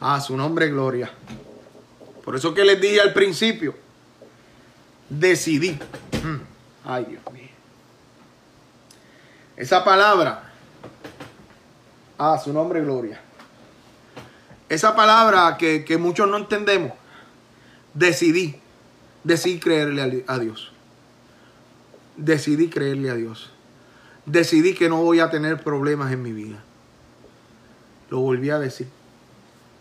[SPEAKER 1] A su nombre, gloria. Por eso que les dije al principio, decidí. Mm. Ay, Dios mío. Esa palabra, a su nombre, gloria. Esa palabra que, que muchos no entendemos, decidí. Decidí creerle a Dios. Decidí creerle a Dios. Decidí que no voy a tener problemas en mi vida. Lo volví a decir.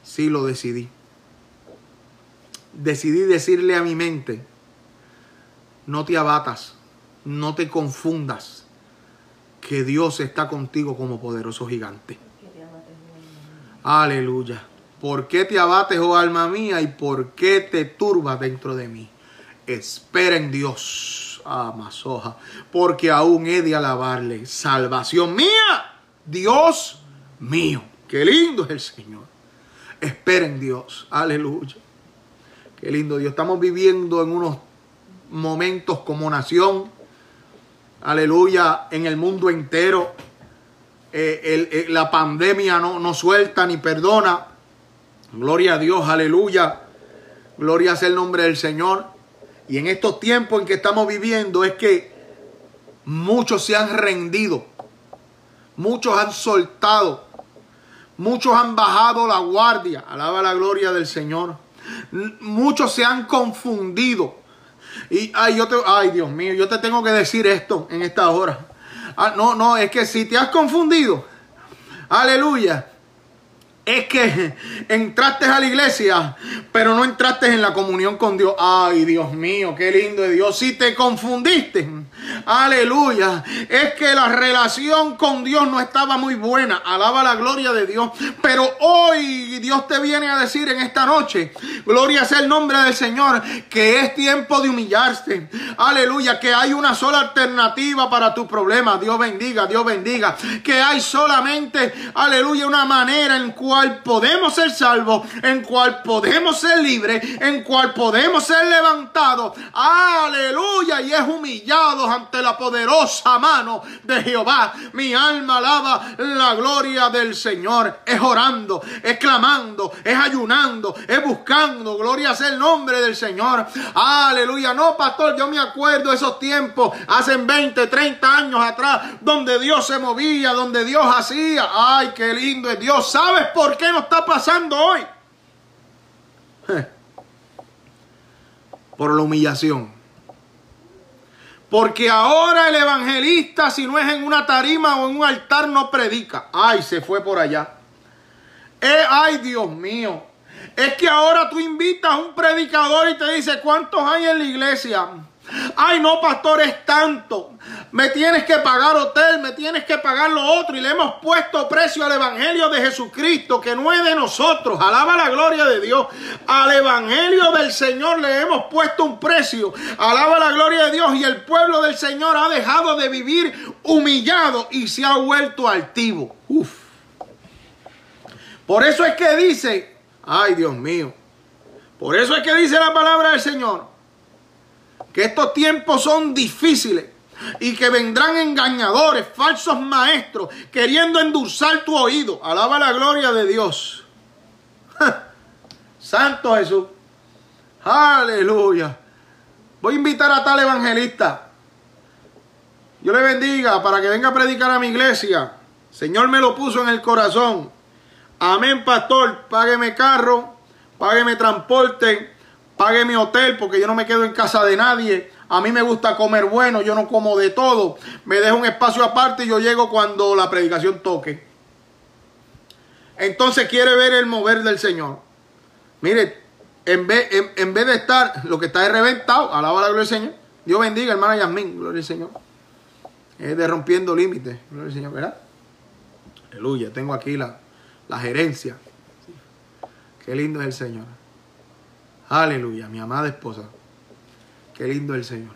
[SPEAKER 1] Sí, lo decidí. Decidí decirle a mi mente, no te abatas, no te confundas, que Dios está contigo como poderoso gigante. Aleluya. ¿Por qué te abates, oh alma mía, y por qué te turbas dentro de mí? Espera en Dios, amasoja, porque aún he de alabarle. Salvación mía, Dios mío. Qué lindo es el Señor. Espera en Dios. Aleluya. Qué lindo Dios. Estamos viviendo en unos momentos como nación. Aleluya. En el mundo entero. Eh, la pandemia no, no suelta ni perdona. Gloria a Dios, aleluya. Gloria sea el nombre del Señor. Y en estos tiempos en que estamos viviendo es que muchos se han rendido. Muchos han soltado. Muchos han bajado la guardia. Alaba la gloria del Señor. Muchos se han confundido. Y ay, yo te, ay, Dios mío, yo te tengo que decir esto en esta hora. Ah, no, no, es que si te has confundido, aleluya, es que entraste a la iglesia, pero no entraste en la comunión con Dios. Ay, Dios mío, qué lindo es Dios. Si te confundiste, aleluya, es que la relación con Dios no estaba muy buena. Alaba la gloria de Dios. Pero hoy Dios te viene a decir en esta noche, gloria sea el nombre del Señor, que es tiempo de humillarse. Aleluya, que hay una sola alternativa para tu problema. Dios bendiga, Dios bendiga. Que hay solamente, aleluya, una manera en cual podemos ser salvos, en cual podemos ser libres, en cual podemos ser levantados. Aleluya. Y es humillados ante la poderosa mano de Jehová. Mi alma alaba la gloria del Señor. Es orando, es clamando, es ayunando, es buscando. Gloria sea el nombre del Señor. Aleluya. No, pastor, yo me acuerdo esos tiempos, hace 20, 30 años atrás, donde Dios se movía, donde Dios hacía. Ay, qué lindo es Dios. ¿Sabes ¿Por qué no está pasando hoy? Por la humillación. Porque ahora el evangelista, si no es en una tarima o en un altar, no predica. Ay, se fue por allá. Eh, ay, Dios mío. Es que ahora tú invitas a un predicador y te dice, ¿cuántos hay en la iglesia? Ay, no, pastor, es tanto. Me tienes que pagar hotel, me tienes que pagar lo otro. Y le hemos puesto precio al Evangelio de Jesucristo, que no es de nosotros. Alaba la gloria de Dios. Al Evangelio del Señor le hemos puesto un precio. Alaba la gloria de Dios. Y el pueblo del Señor ha dejado de vivir humillado y se ha vuelto altivo. Uf. Por eso es que dice, ay Dios mío. Por eso es que dice la palabra del Señor que estos tiempos son difíciles y que vendrán engañadores, falsos maestros, queriendo endulzar tu oído. Alaba la gloria de Dios. Santo Jesús. Aleluya. Voy a invitar a tal evangelista. Yo le bendiga para que venga a predicar a mi iglesia. Señor me lo puso en el corazón. Amén, pastor. Págueme carro, págueme transporte, pague mi hotel porque yo no me quedo en casa de nadie. A mí me gusta comer bueno, yo no como de todo. Me dejo un espacio aparte y yo llego cuando la predicación toque. Entonces quiere ver el mover del Señor. Mire, en vez, en, vez de estar, lo que está es reventado, alaba la gloria del Señor. Dios bendiga, hermana Yasmín, gloria al Señor. Es de rompiendo límites, gloria al Señor, ¿verdad? Aleluya, tengo aquí la, la gerencia. Qué lindo es el Señor. Aleluya, mi amada esposa. Qué lindo el Señor.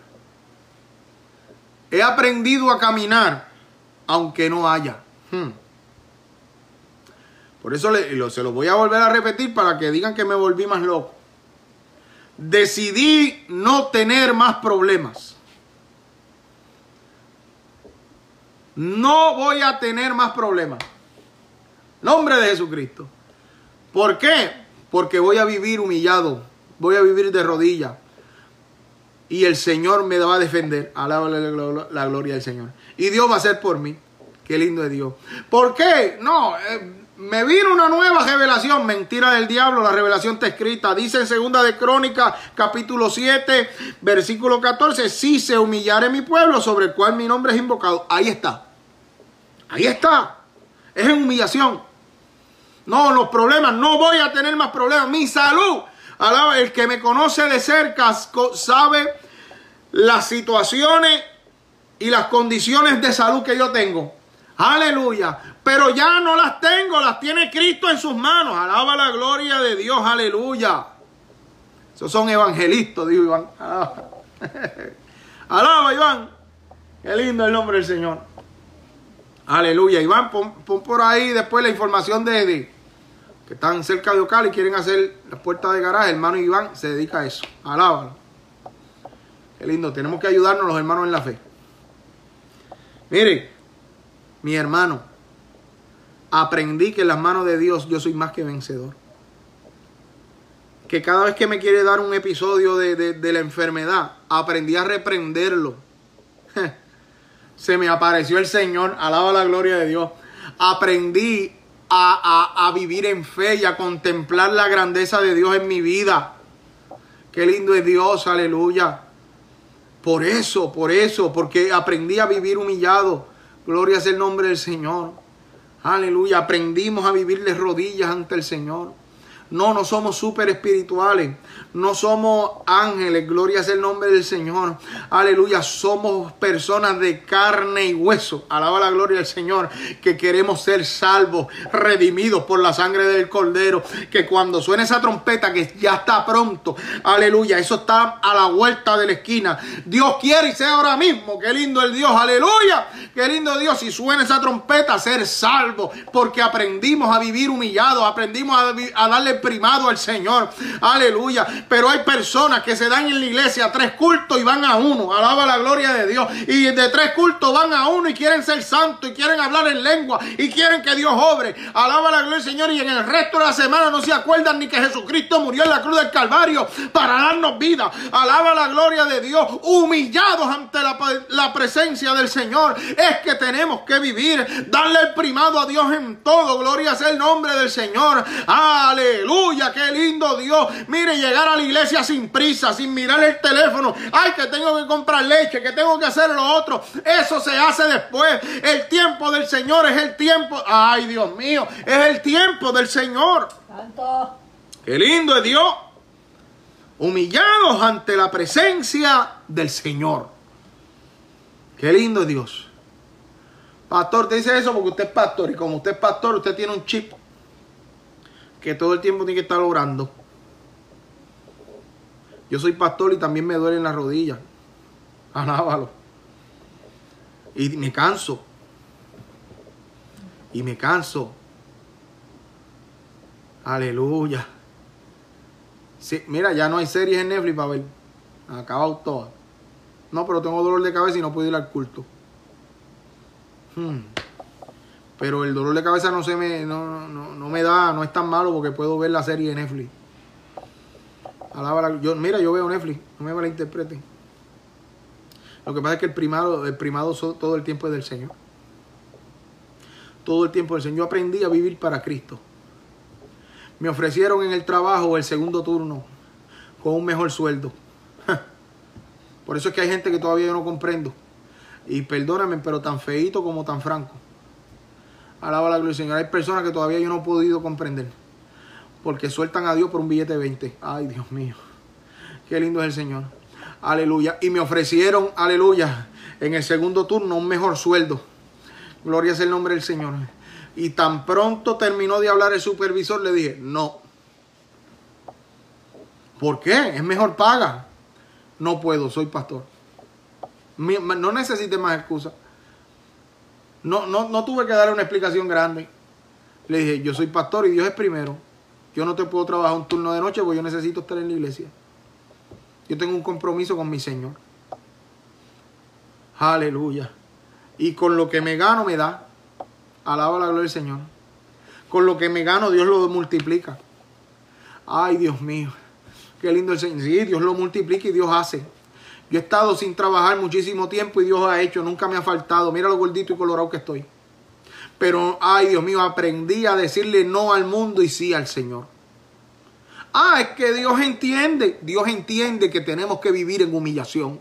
[SPEAKER 1] He aprendido a caminar aunque no haya. Hmm. Por eso se lo voy a volver a repetir para que digan que me volví más loco. Decidí no tener más problemas. No voy a tener más problemas. Nombre de Jesucristo. ¿Por qué? Porque voy a vivir humillado voy a vivir de rodillas. Y el Señor me va a defender. Alaba la gloria del Señor. Y Dios va a hacer por mí. Qué lindo es Dios. ¿Por qué? No, eh, me vino una nueva revelación. Mentira del diablo, la revelación está escrita. Dice en segunda de Crónica, capítulo 7, versículo 14. Si se humillare mi pueblo sobre el cual mi nombre es invocado. Ahí está. Ahí está. Es en humillación. No, los problemas. No voy a tener más problemas. Mi salud Alaba, el que me conoce de cerca sabe las situaciones y las condiciones de salud que yo tengo. Aleluya. Pero ya no las tengo, las tiene Cristo en sus manos. Alaba la gloria de Dios, aleluya. Esos son evangelistas, dijo Iván. Alaba, Iván. Qué lindo el nombre del Señor. Aleluya. Iván, pon, por ahí después la información de, Eddie que están cerca de Ocal y quieren hacer las puertas de garaje. Hermano Iván se dedica a eso. Alábalo. Qué lindo. Tenemos que ayudarnos los hermanos en la fe. Mire, mi hermano, aprendí que en las manos de Dios yo soy más que vencedor. Que cada vez que me quiere dar un episodio de, de la enfermedad, aprendí a reprenderlo. Se me apareció el Señor, alaba la gloria de Dios. Aprendí a, vivir en fe y a contemplar la grandeza de Dios en mi vida. Qué lindo es Dios, aleluya. Por eso, por eso, porque aprendí a vivir humillado. Gloria es el nombre del Señor. Aleluya, aprendimos a vivir de rodillas ante el Señor. No, no somos súper espirituales. No somos ángeles. Gloria es el nombre del Señor. Aleluya. Somos personas de carne y hueso. Alaba la gloria del Señor. Que queremos ser salvos, redimidos por la sangre del Cordero. Que cuando suene esa trompeta, que ya está pronto. Aleluya. Eso está a la vuelta de la esquina. Dios quiere y sea ahora mismo. Qué lindo el Dios. Aleluya. Qué lindo Dios. Si suena esa trompeta, ser salvo. Porque aprendimos a vivir humillados. Aprendimos a, a darle primado al Señor. Aleluya. Pero hay personas que se dan en la iglesia tres cultos y van a uno. Alaba la gloria de Dios. Y de tres cultos van a uno y quieren ser santos y quieren hablar en lengua y quieren que Dios obre. Alaba la gloria del Señor. Y en el resto de la semana no se acuerdan ni que Jesucristo murió en la cruz del Calvario para darnos vida. Alaba la gloria de Dios. Humillados ante la, la presencia del Señor. Es que tenemos que vivir. Darle el primado a Dios en todo. Gloria sea el nombre del Señor. Aleluya. Aleluya, qué lindo Dios. Mire, llegar a la iglesia sin prisa, sin mirar el teléfono. Ay, que tengo que comprar leche, que tengo que hacer lo otro. Eso se hace después. El tiempo del Señor es el tiempo. Ay, Dios mío, es el tiempo del Señor. Santo. Qué lindo es Dios. Humillados ante la presencia del Señor. Qué lindo es Dios. Pastor, te dice eso porque usted es pastor y como usted es pastor, usted tiene un chip que todo el tiempo tiene que estar orando. Yo soy pastor y también me duelen las rodillas. Alábalo. Y me canso. Y me canso. Aleluya. Sí, mira, ya no hay series en Netflix para ver. Acabado todo. No, pero tengo dolor de cabeza y no puedo ir al culto. Hmm. Pero el dolor de cabeza no se me, no, no, me da, no es tan malo porque puedo ver la serie de Netflix. yo, mira, yo veo Netflix, no me malinterpreten. Lo que pasa es que el primado, el primado todo el tiempo es del Señor. Todo el tiempo del Señor. Yo aprendí a vivir para Cristo. Me ofrecieron en el trabajo el segundo turno con un mejor sueldo. Por eso es que hay gente que todavía yo no comprendo. Y perdóname, pero tan feito como tan franco. Alaba la gloria del Señor. Hay personas que todavía yo no he podido comprender. Porque sueltan a Dios por un billete de 20. Ay, Dios mío. Qué lindo es el Señor. Aleluya. Y me ofrecieron, aleluya, en el segundo turno un mejor sueldo. Gloria es el nombre del Señor. Y tan pronto terminó de hablar el supervisor, le dije, no. ¿Por qué? Es mejor paga. No puedo, soy pastor. No necesite más excusas. No, no, no tuve que darle una explicación grande. Le dije, yo soy pastor y Dios es primero. Yo no te puedo trabajar un turno de noche porque yo necesito estar en la iglesia. Yo tengo un compromiso con mi Señor. Aleluya. Y con lo que me gano me da. Alaba la gloria del Señor. Con lo que me gano Dios lo multiplica. Ay, Dios mío. Qué lindo el Señor. Sí, Dios lo multiplica y Dios hace. Yo he estado sin trabajar muchísimo tiempo y Dios ha hecho, nunca me ha faltado. Mira lo gordito y colorado que estoy. Pero, ay Dios mío, aprendí a decirle no al mundo y sí al Señor. Ah, es que Dios entiende, Dios entiende que tenemos que vivir en humillación.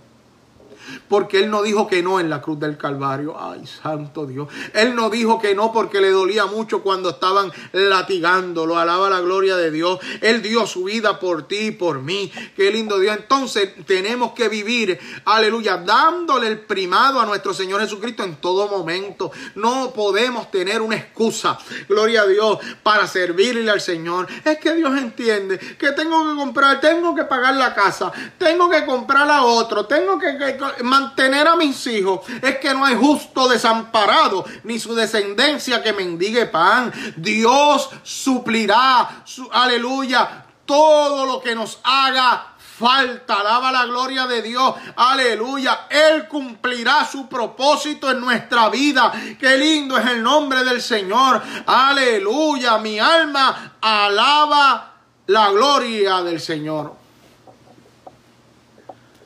[SPEAKER 1] Porque Él no dijo que no en la cruz del Calvario. Ay, santo Dios. Él no dijo que no porque le dolía mucho cuando estaban latigándolo. Alaba la gloria de Dios. Él dio su vida por ti y por mí. Qué lindo Dios. Entonces tenemos que vivir, aleluya, dándole el primado a nuestro Señor Jesucristo en todo momento. No podemos tener una excusa, gloria a Dios, para servirle al Señor. Es que Dios entiende que tengo que comprar, tengo que pagar la casa, tengo que comprar a otro, tengo que, mantener a mis hijos. Es que no hay justo desamparado, ni su descendencia que mendigue pan. Dios suplirá, su, aleluya, todo lo que nos haga falta. Alaba la gloria de Dios. Aleluya. Él cumplirá su propósito en nuestra vida. Qué lindo es el nombre del Señor. Aleluya. Mi alma alaba la gloria del Señor.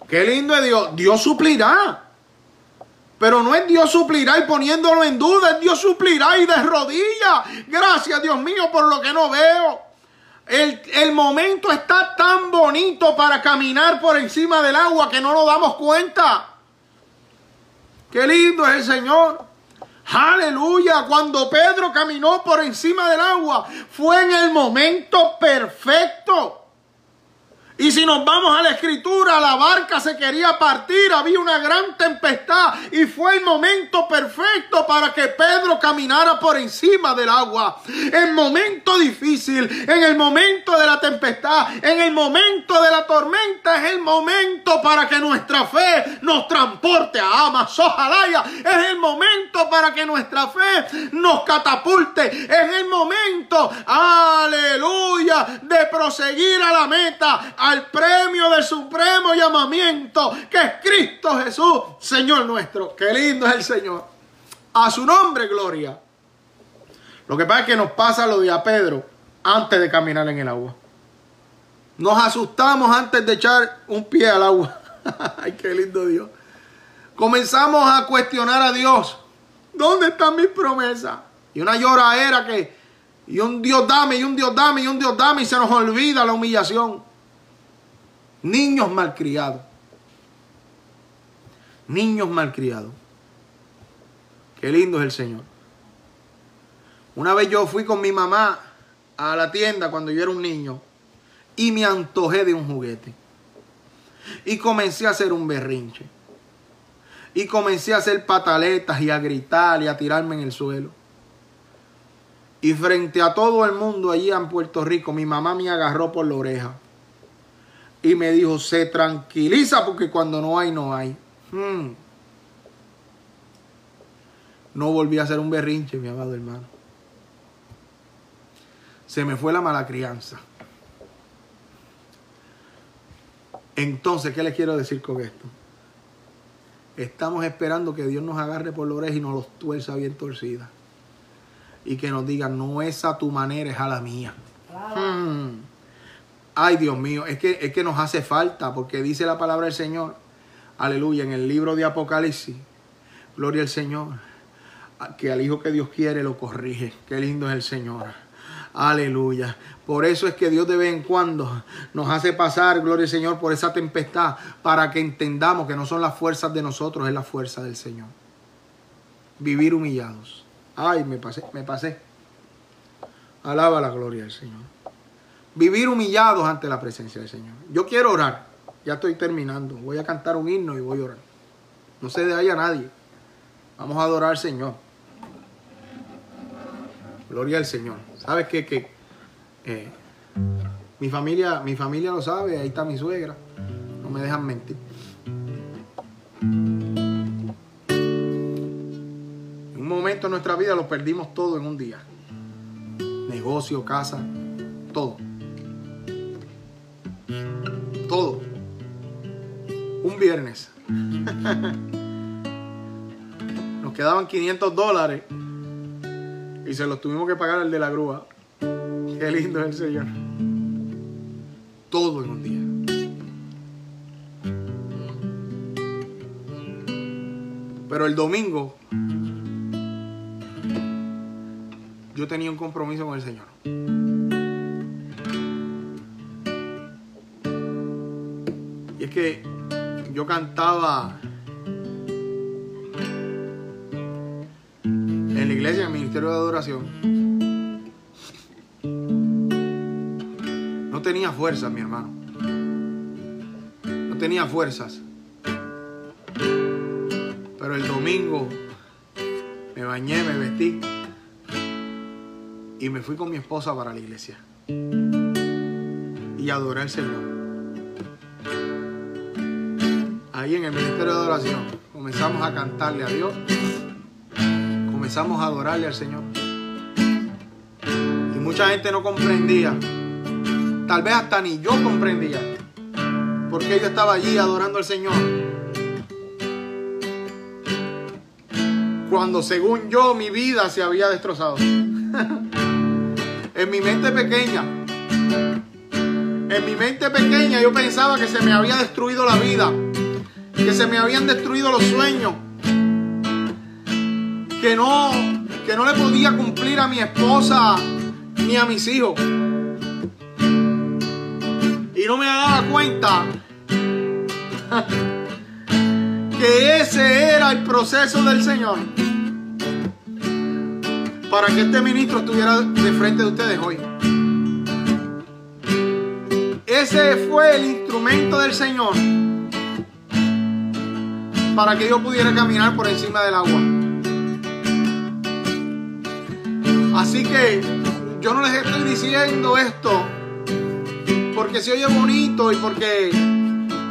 [SPEAKER 1] Qué lindo es Dios. Dios suplirá. Pero no es Dios suplirá y poniéndolo en duda, es Dios suplirá y de rodillas. Gracias Dios mío por lo que no veo. El, el, momento está tan bonito para caminar por encima del agua que no nos damos cuenta. Qué lindo es el Señor. Aleluya. Cuando Pedro caminó por encima del agua, fue en el momento perfecto. Y si nos vamos a la escritura, la barca se quería partir, había una gran tempestad y fue el momento perfecto para que Pedro caminara por encima del agua. En momento difícil, en el momento de la tempestad, en el momento de la tormenta, es el momento para que nuestra fe nos transporte a Amas, ojalá Es el momento para que nuestra fe nos catapulte. Es el momento, aleluya, de proseguir a la meta al premio del supremo llamamiento que es Cristo Jesús, Señor nuestro. Qué lindo es el Señor. A su nombre, gloria. Lo que pasa es que nos pasa lo de a Pedro antes de caminar en el agua. Nos asustamos antes de echar un pie al agua. Ay, qué lindo Dios. Comenzamos a cuestionar a Dios. ¿Dónde están mis promesas? Y una llora era que, y un Dios dame, y un Dios dame, y un Dios dame, y se nos olvida la humillación. Niños malcriados. Niños malcriados. Qué lindo es el Señor. Una vez yo fui con mi mamá a la tienda cuando yo era un niño y me antojé de un juguete. Y comencé a hacer un berrinche. Y comencé a hacer pataletas y a gritar y a tirarme en el suelo. Y frente a todo el mundo allí en Puerto Rico, mi mamá me agarró por la oreja y me dijo, se tranquiliza porque cuando no hay, no hay. Hmm. No volví a hacer un berrinche, mi amado hermano. Se me fue la mala crianza. Entonces, ¿qué les quiero decir con esto? Estamos esperando que Dios nos agarre por la oreja y nos los tuerza bien torcida. Y que nos diga, no es a tu manera, es a la mía. Hmm. Ay, Dios mío, es que, es que nos hace falta, porque dice la palabra del Señor, aleluya, en el libro de Apocalipsis, gloria al Señor, que al Hijo que Dios quiere lo corrige. Qué lindo es el Señor. Aleluya. Por eso es que Dios de vez en cuando nos hace pasar, gloria al Señor, por esa tempestad, para que entendamos que no son las fuerzas de nosotros, es la fuerza del Señor. Vivir humillados. Ay, me pasé, me pasé. Alaba la gloria del Señor vivir humillados ante la presencia del Señor. Yo quiero orar. Ya estoy terminando. Voy a cantar un himno y voy a orar. No se de a nadie. Vamos a adorar al Señor. Gloria al Señor. ¿Sabes qué? Que eh, mi familia, mi familia lo sabe, ahí está mi suegra. No me dejan mentir. En un momento en nuestra vida lo perdimos todo en un día. Negocio, casa. Todo. Viernes. Nos quedaban 500 dólares y se los tuvimos que pagar al de la grúa. Qué lindo es el Señor. Todo en un día. Pero el domingo yo tenía un compromiso con el Señor. cantaba en la iglesia, en el ministerio de adoración. No tenía fuerzas, mi hermano. No tenía fuerzas. Pero el domingo me bañé, me vestí y me fui con mi esposa para la iglesia y adoré al Señor. Ahí en el ministerio de adoración comenzamos a cantarle a Dios. Comenzamos a adorarle al Señor. Y mucha gente no comprendía. Tal vez hasta ni yo comprendía. Porque yo estaba allí adorando al Señor. Cuando según yo mi vida se había destrozado. en mi mente pequeña. En mi mente pequeña yo pensaba que se me había destruido la vida. Que se me habían destruido los sueños. Que no, que no le podía cumplir a mi esposa ni a mis hijos. Y no me daba cuenta que ese era el proceso del Señor para que este ministro estuviera de frente de ustedes hoy. Ese fue el instrumento del Señor para que yo pudiera caminar por encima del agua. Así que yo no les estoy diciendo esto porque se oye bonito y porque,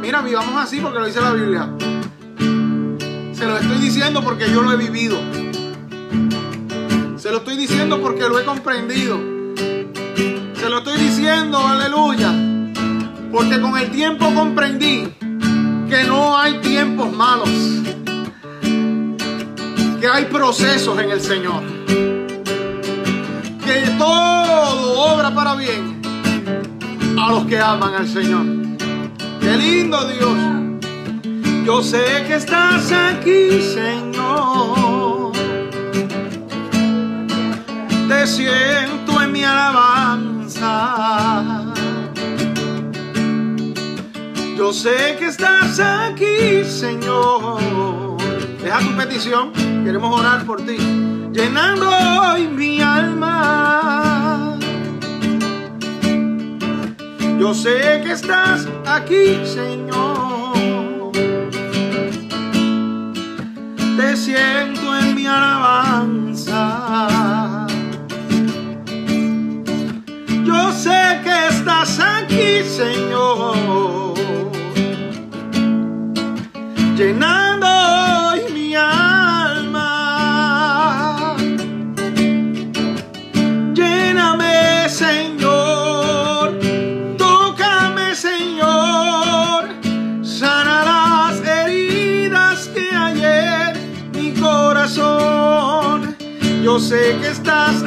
[SPEAKER 1] mira, vivamos así porque lo dice la Biblia. Se lo estoy diciendo porque yo lo he vivido. Se lo estoy diciendo porque lo he comprendido. Se lo estoy diciendo, aleluya. Porque con el tiempo comprendí que no hay tiempos malos. Que hay procesos en el Señor. Que todo obra para bien a los que aman al Señor. Qué lindo Dios. Yo sé que estás aquí, Señor. Te siento en mi alabanza. Yo sé que estás aquí, Señor. Deja tu petición. Queremos orar por ti. Llenando hoy mi alma. Yo sé que estás aquí, Señor. Te siento en mi alabanza. Yo sé que estás aquí, Señor. Llenando hoy mi alma. Lléname, Señor. Tócame, Señor. Sana las heridas que hay en mi corazón. Yo sé que estás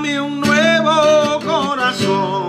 [SPEAKER 1] Dame un nuevo corazón,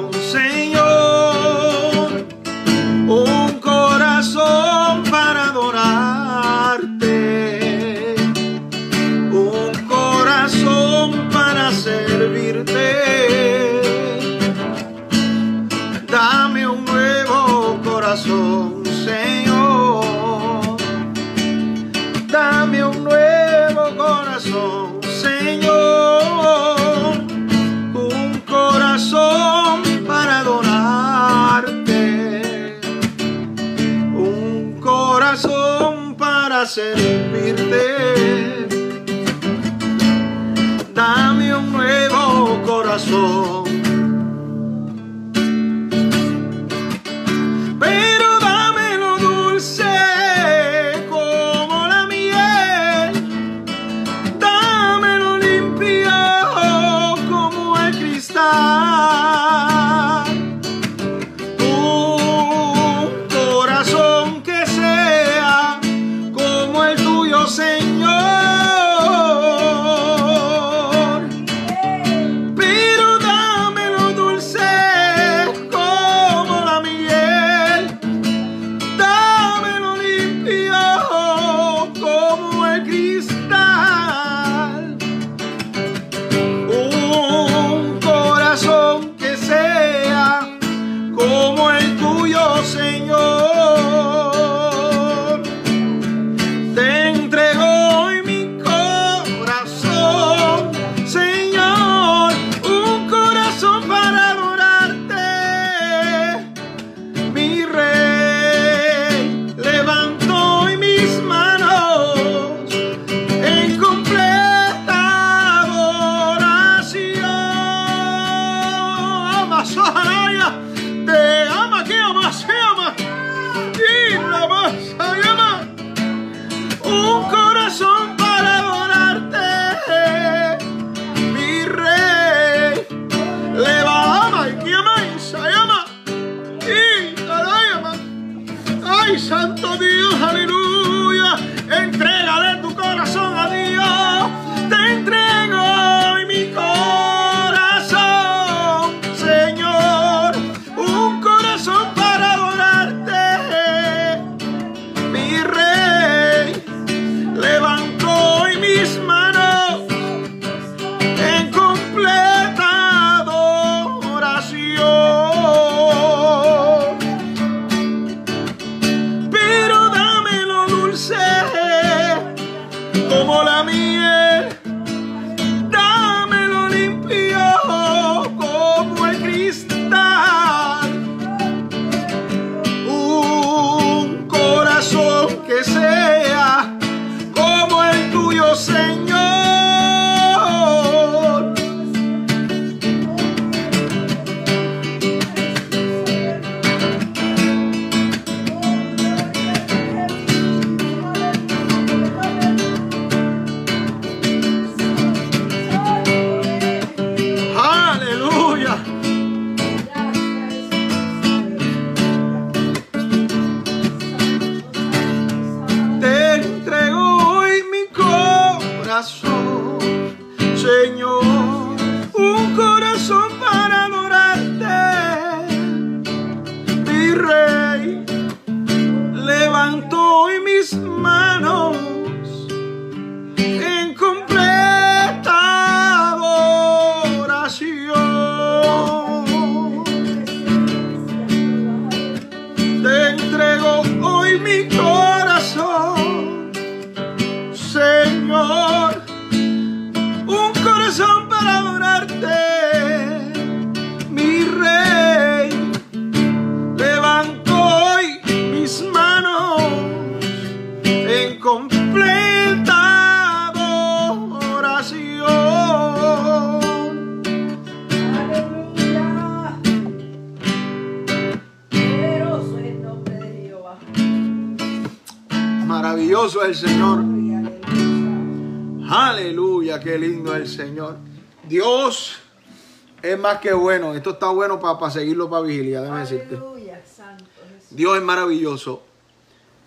[SPEAKER 2] es
[SPEAKER 1] bueno. Esto está bueno para seguirlo para vigilia, déjame decirte.
[SPEAKER 2] Santo Jesús.
[SPEAKER 1] Dios es maravilloso.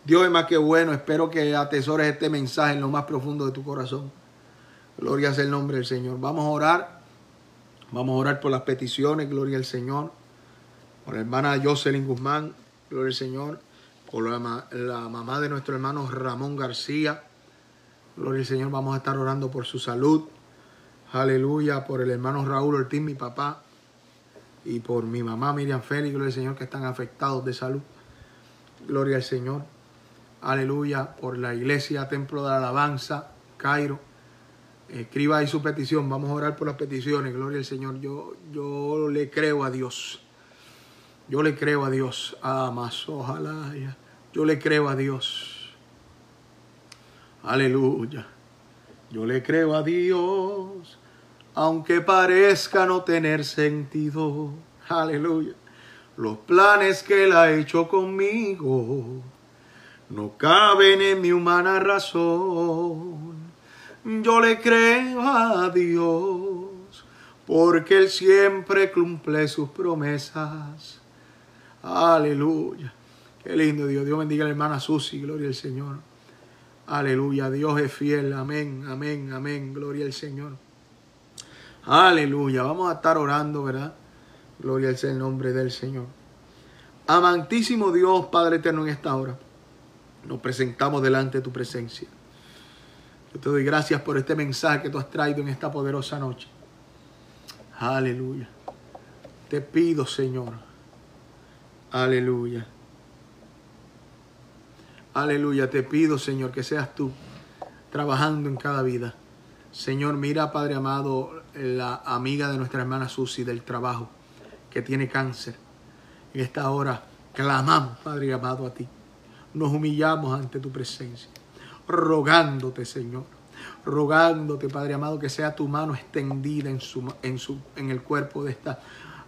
[SPEAKER 1] Dios es más que bueno. Espero que atesores este mensaje en lo más profundo de tu corazón. Gloria sea el nombre del Señor. Vamos a orar. Vamos a orar por las peticiones. Gloria al Señor. Por la hermana Jocelyn Guzmán. Gloria al Señor. Por la, la mamá de nuestro hermano Ramón García. Gloria al Señor. Vamos a estar orando por su salud. Aleluya. Por el hermano Raúl Ortiz, mi papá. Y por mi mamá Miriam Félix. Gloria al Señor que están afectados de salud. Gloria al Señor. Aleluya. Por la iglesia, Templo de la Alabanza, Cairo. Escriba ahí su petición. Vamos a orar por las peticiones. Gloria al Señor. Yo, yo le creo a Dios. Yo le creo a Dios. Ah, más ojalá. Yo le creo a Dios. Aleluya. Yo le creo a Dios. Aunque parezca no tener sentido. Aleluya. Los planes que Él ha hecho conmigo no caben en mi humana razón. Yo le creo a Dios porque Él siempre cumple sus promesas. Aleluya. Qué lindo Dios. Dios bendiga a la hermana Susi. Gloria al Señor. Aleluya. Dios es fiel. Amén, amén, amén. Gloria al Señor. Aleluya. Vamos a estar orando, ¿verdad? Gloria al el nombre del Señor. Amantísimo Dios, Padre eterno, en esta hora, nos presentamos delante de tu presencia. Yo te doy gracias por este mensaje que tú has traído en esta poderosa noche. Aleluya. Te pido, Señor. Aleluya. Aleluya. Te pido, Señor, que seas tú trabajando en cada vida. Señor, mira, Padre amado, la amiga de nuestra hermana Susi del trabajo que tiene cáncer. En esta hora clamamos, Padre amado, a ti. Nos humillamos ante tu presencia, rogándote, Señor, rogándote, Padre amado, que sea tu mano extendida en, su, en, su, en el cuerpo de esta,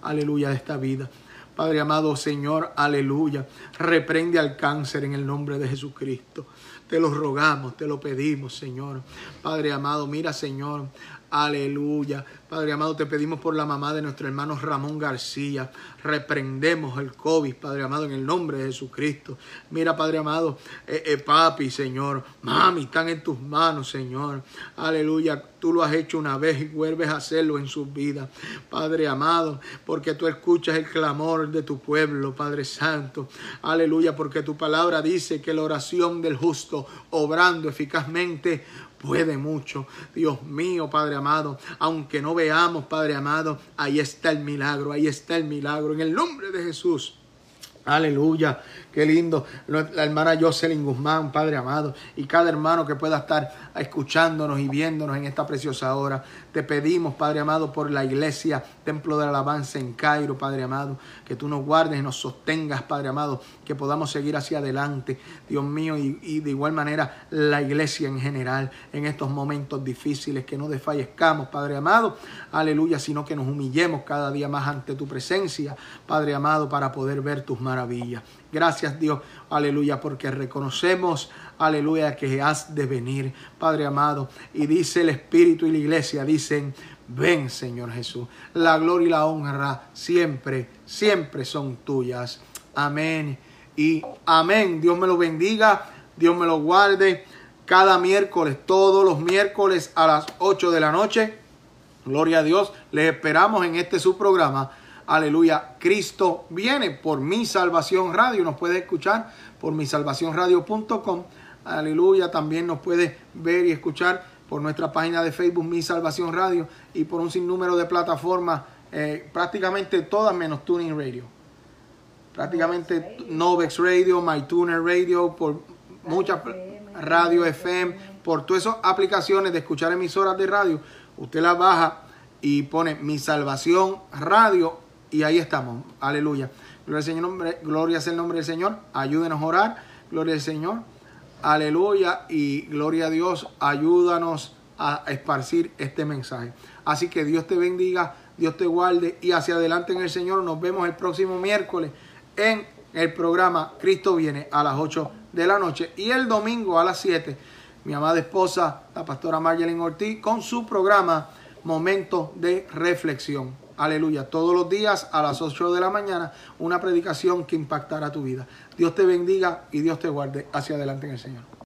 [SPEAKER 1] aleluya, de esta vida. Padre amado, Señor, aleluya, reprende al cáncer en el nombre de Jesucristo. Te lo rogamos, te lo pedimos, Señor. Padre amado, mira, Señor, Aleluya. Padre amado, te pedimos por la mamá de nuestro hermano Ramón García. Reprendemos el COVID, Padre amado, en el nombre de Jesucristo. Mira, Padre amado, eh, eh, papi, Señor. Mami, están en tus manos, Señor. Aleluya. Tú lo has hecho una vez y vuelves a hacerlo en sus vidas. Padre amado, porque tú escuchas el clamor de tu pueblo, Padre Santo. Aleluya, porque tu palabra dice que la oración del justo, obrando eficazmente, puede mucho. Dios mío, Padre amado, aunque no veamos, Padre amado, ahí está el milagro, ahí está el milagro. En el nombre de Jesús. Aleluya. Qué lindo. La hermana Jocelyn Guzmán, Padre amado, y cada hermano que pueda estar escuchándonos y viéndonos en esta preciosa hora. Te pedimos, Padre amado, por la iglesia, Templo de Alabanza en Cairo, Padre amado, que tú nos guardes y nos sostengas, Padre amado, que podamos seguir hacia adelante, Dios mío, y, y de igual manera la iglesia en general, en estos momentos difíciles, que no desfallezcamos, Padre amado, aleluya, sino que nos humillemos cada día más ante tu presencia, Padre amado, para poder ver tus maravillas. Gracias Dios, aleluya, porque reconocemos, aleluya, que has de venir, Padre amado. Y dice el Espíritu y la iglesia, dicen, ven Señor Jesús. La gloria y la honra siempre, siempre son tuyas. Amén y amén. Dios me lo bendiga, Dios me lo guarde. Cada miércoles, todos los miércoles a las 8 de la noche. Gloria a Dios. Les esperamos en este su programa Aleluya, Cristo viene por mi salvación radio. Nos puede escuchar por mi radio.com. Aleluya, también nos puede ver y escuchar por nuestra página de Facebook Mi Salvación Radio y por un sinnúmero de plataformas, eh, prácticamente todas menos Tuning Radio. Prácticamente Novex Radio, MyTuner Radio, por muchas radio FM, por todas esas aplicaciones de escuchar emisoras de radio. Usted las baja y pone Mi Salvación Radio y ahí estamos. Aleluya. Gloria al Señor, gloria sea el nombre del Señor. Ayúdenos a orar. Gloria al Señor. Aleluya. Y gloria a Dios. Ayúdanos a esparcir este mensaje. Así que Dios te bendiga, Dios te guarde y hacia adelante en el Señor. Nos vemos el próximo miércoles en el programa Cristo viene a las 8 de la noche y el domingo a las 7. Mi amada esposa, la pastora Marjolin Ortiz, con su programa Momento de Reflexión. Aleluya. Todos los días a las 8 de la mañana, una predicación que impactará tu vida. Dios te bendiga y Dios te guarde hacia adelante en el Señor.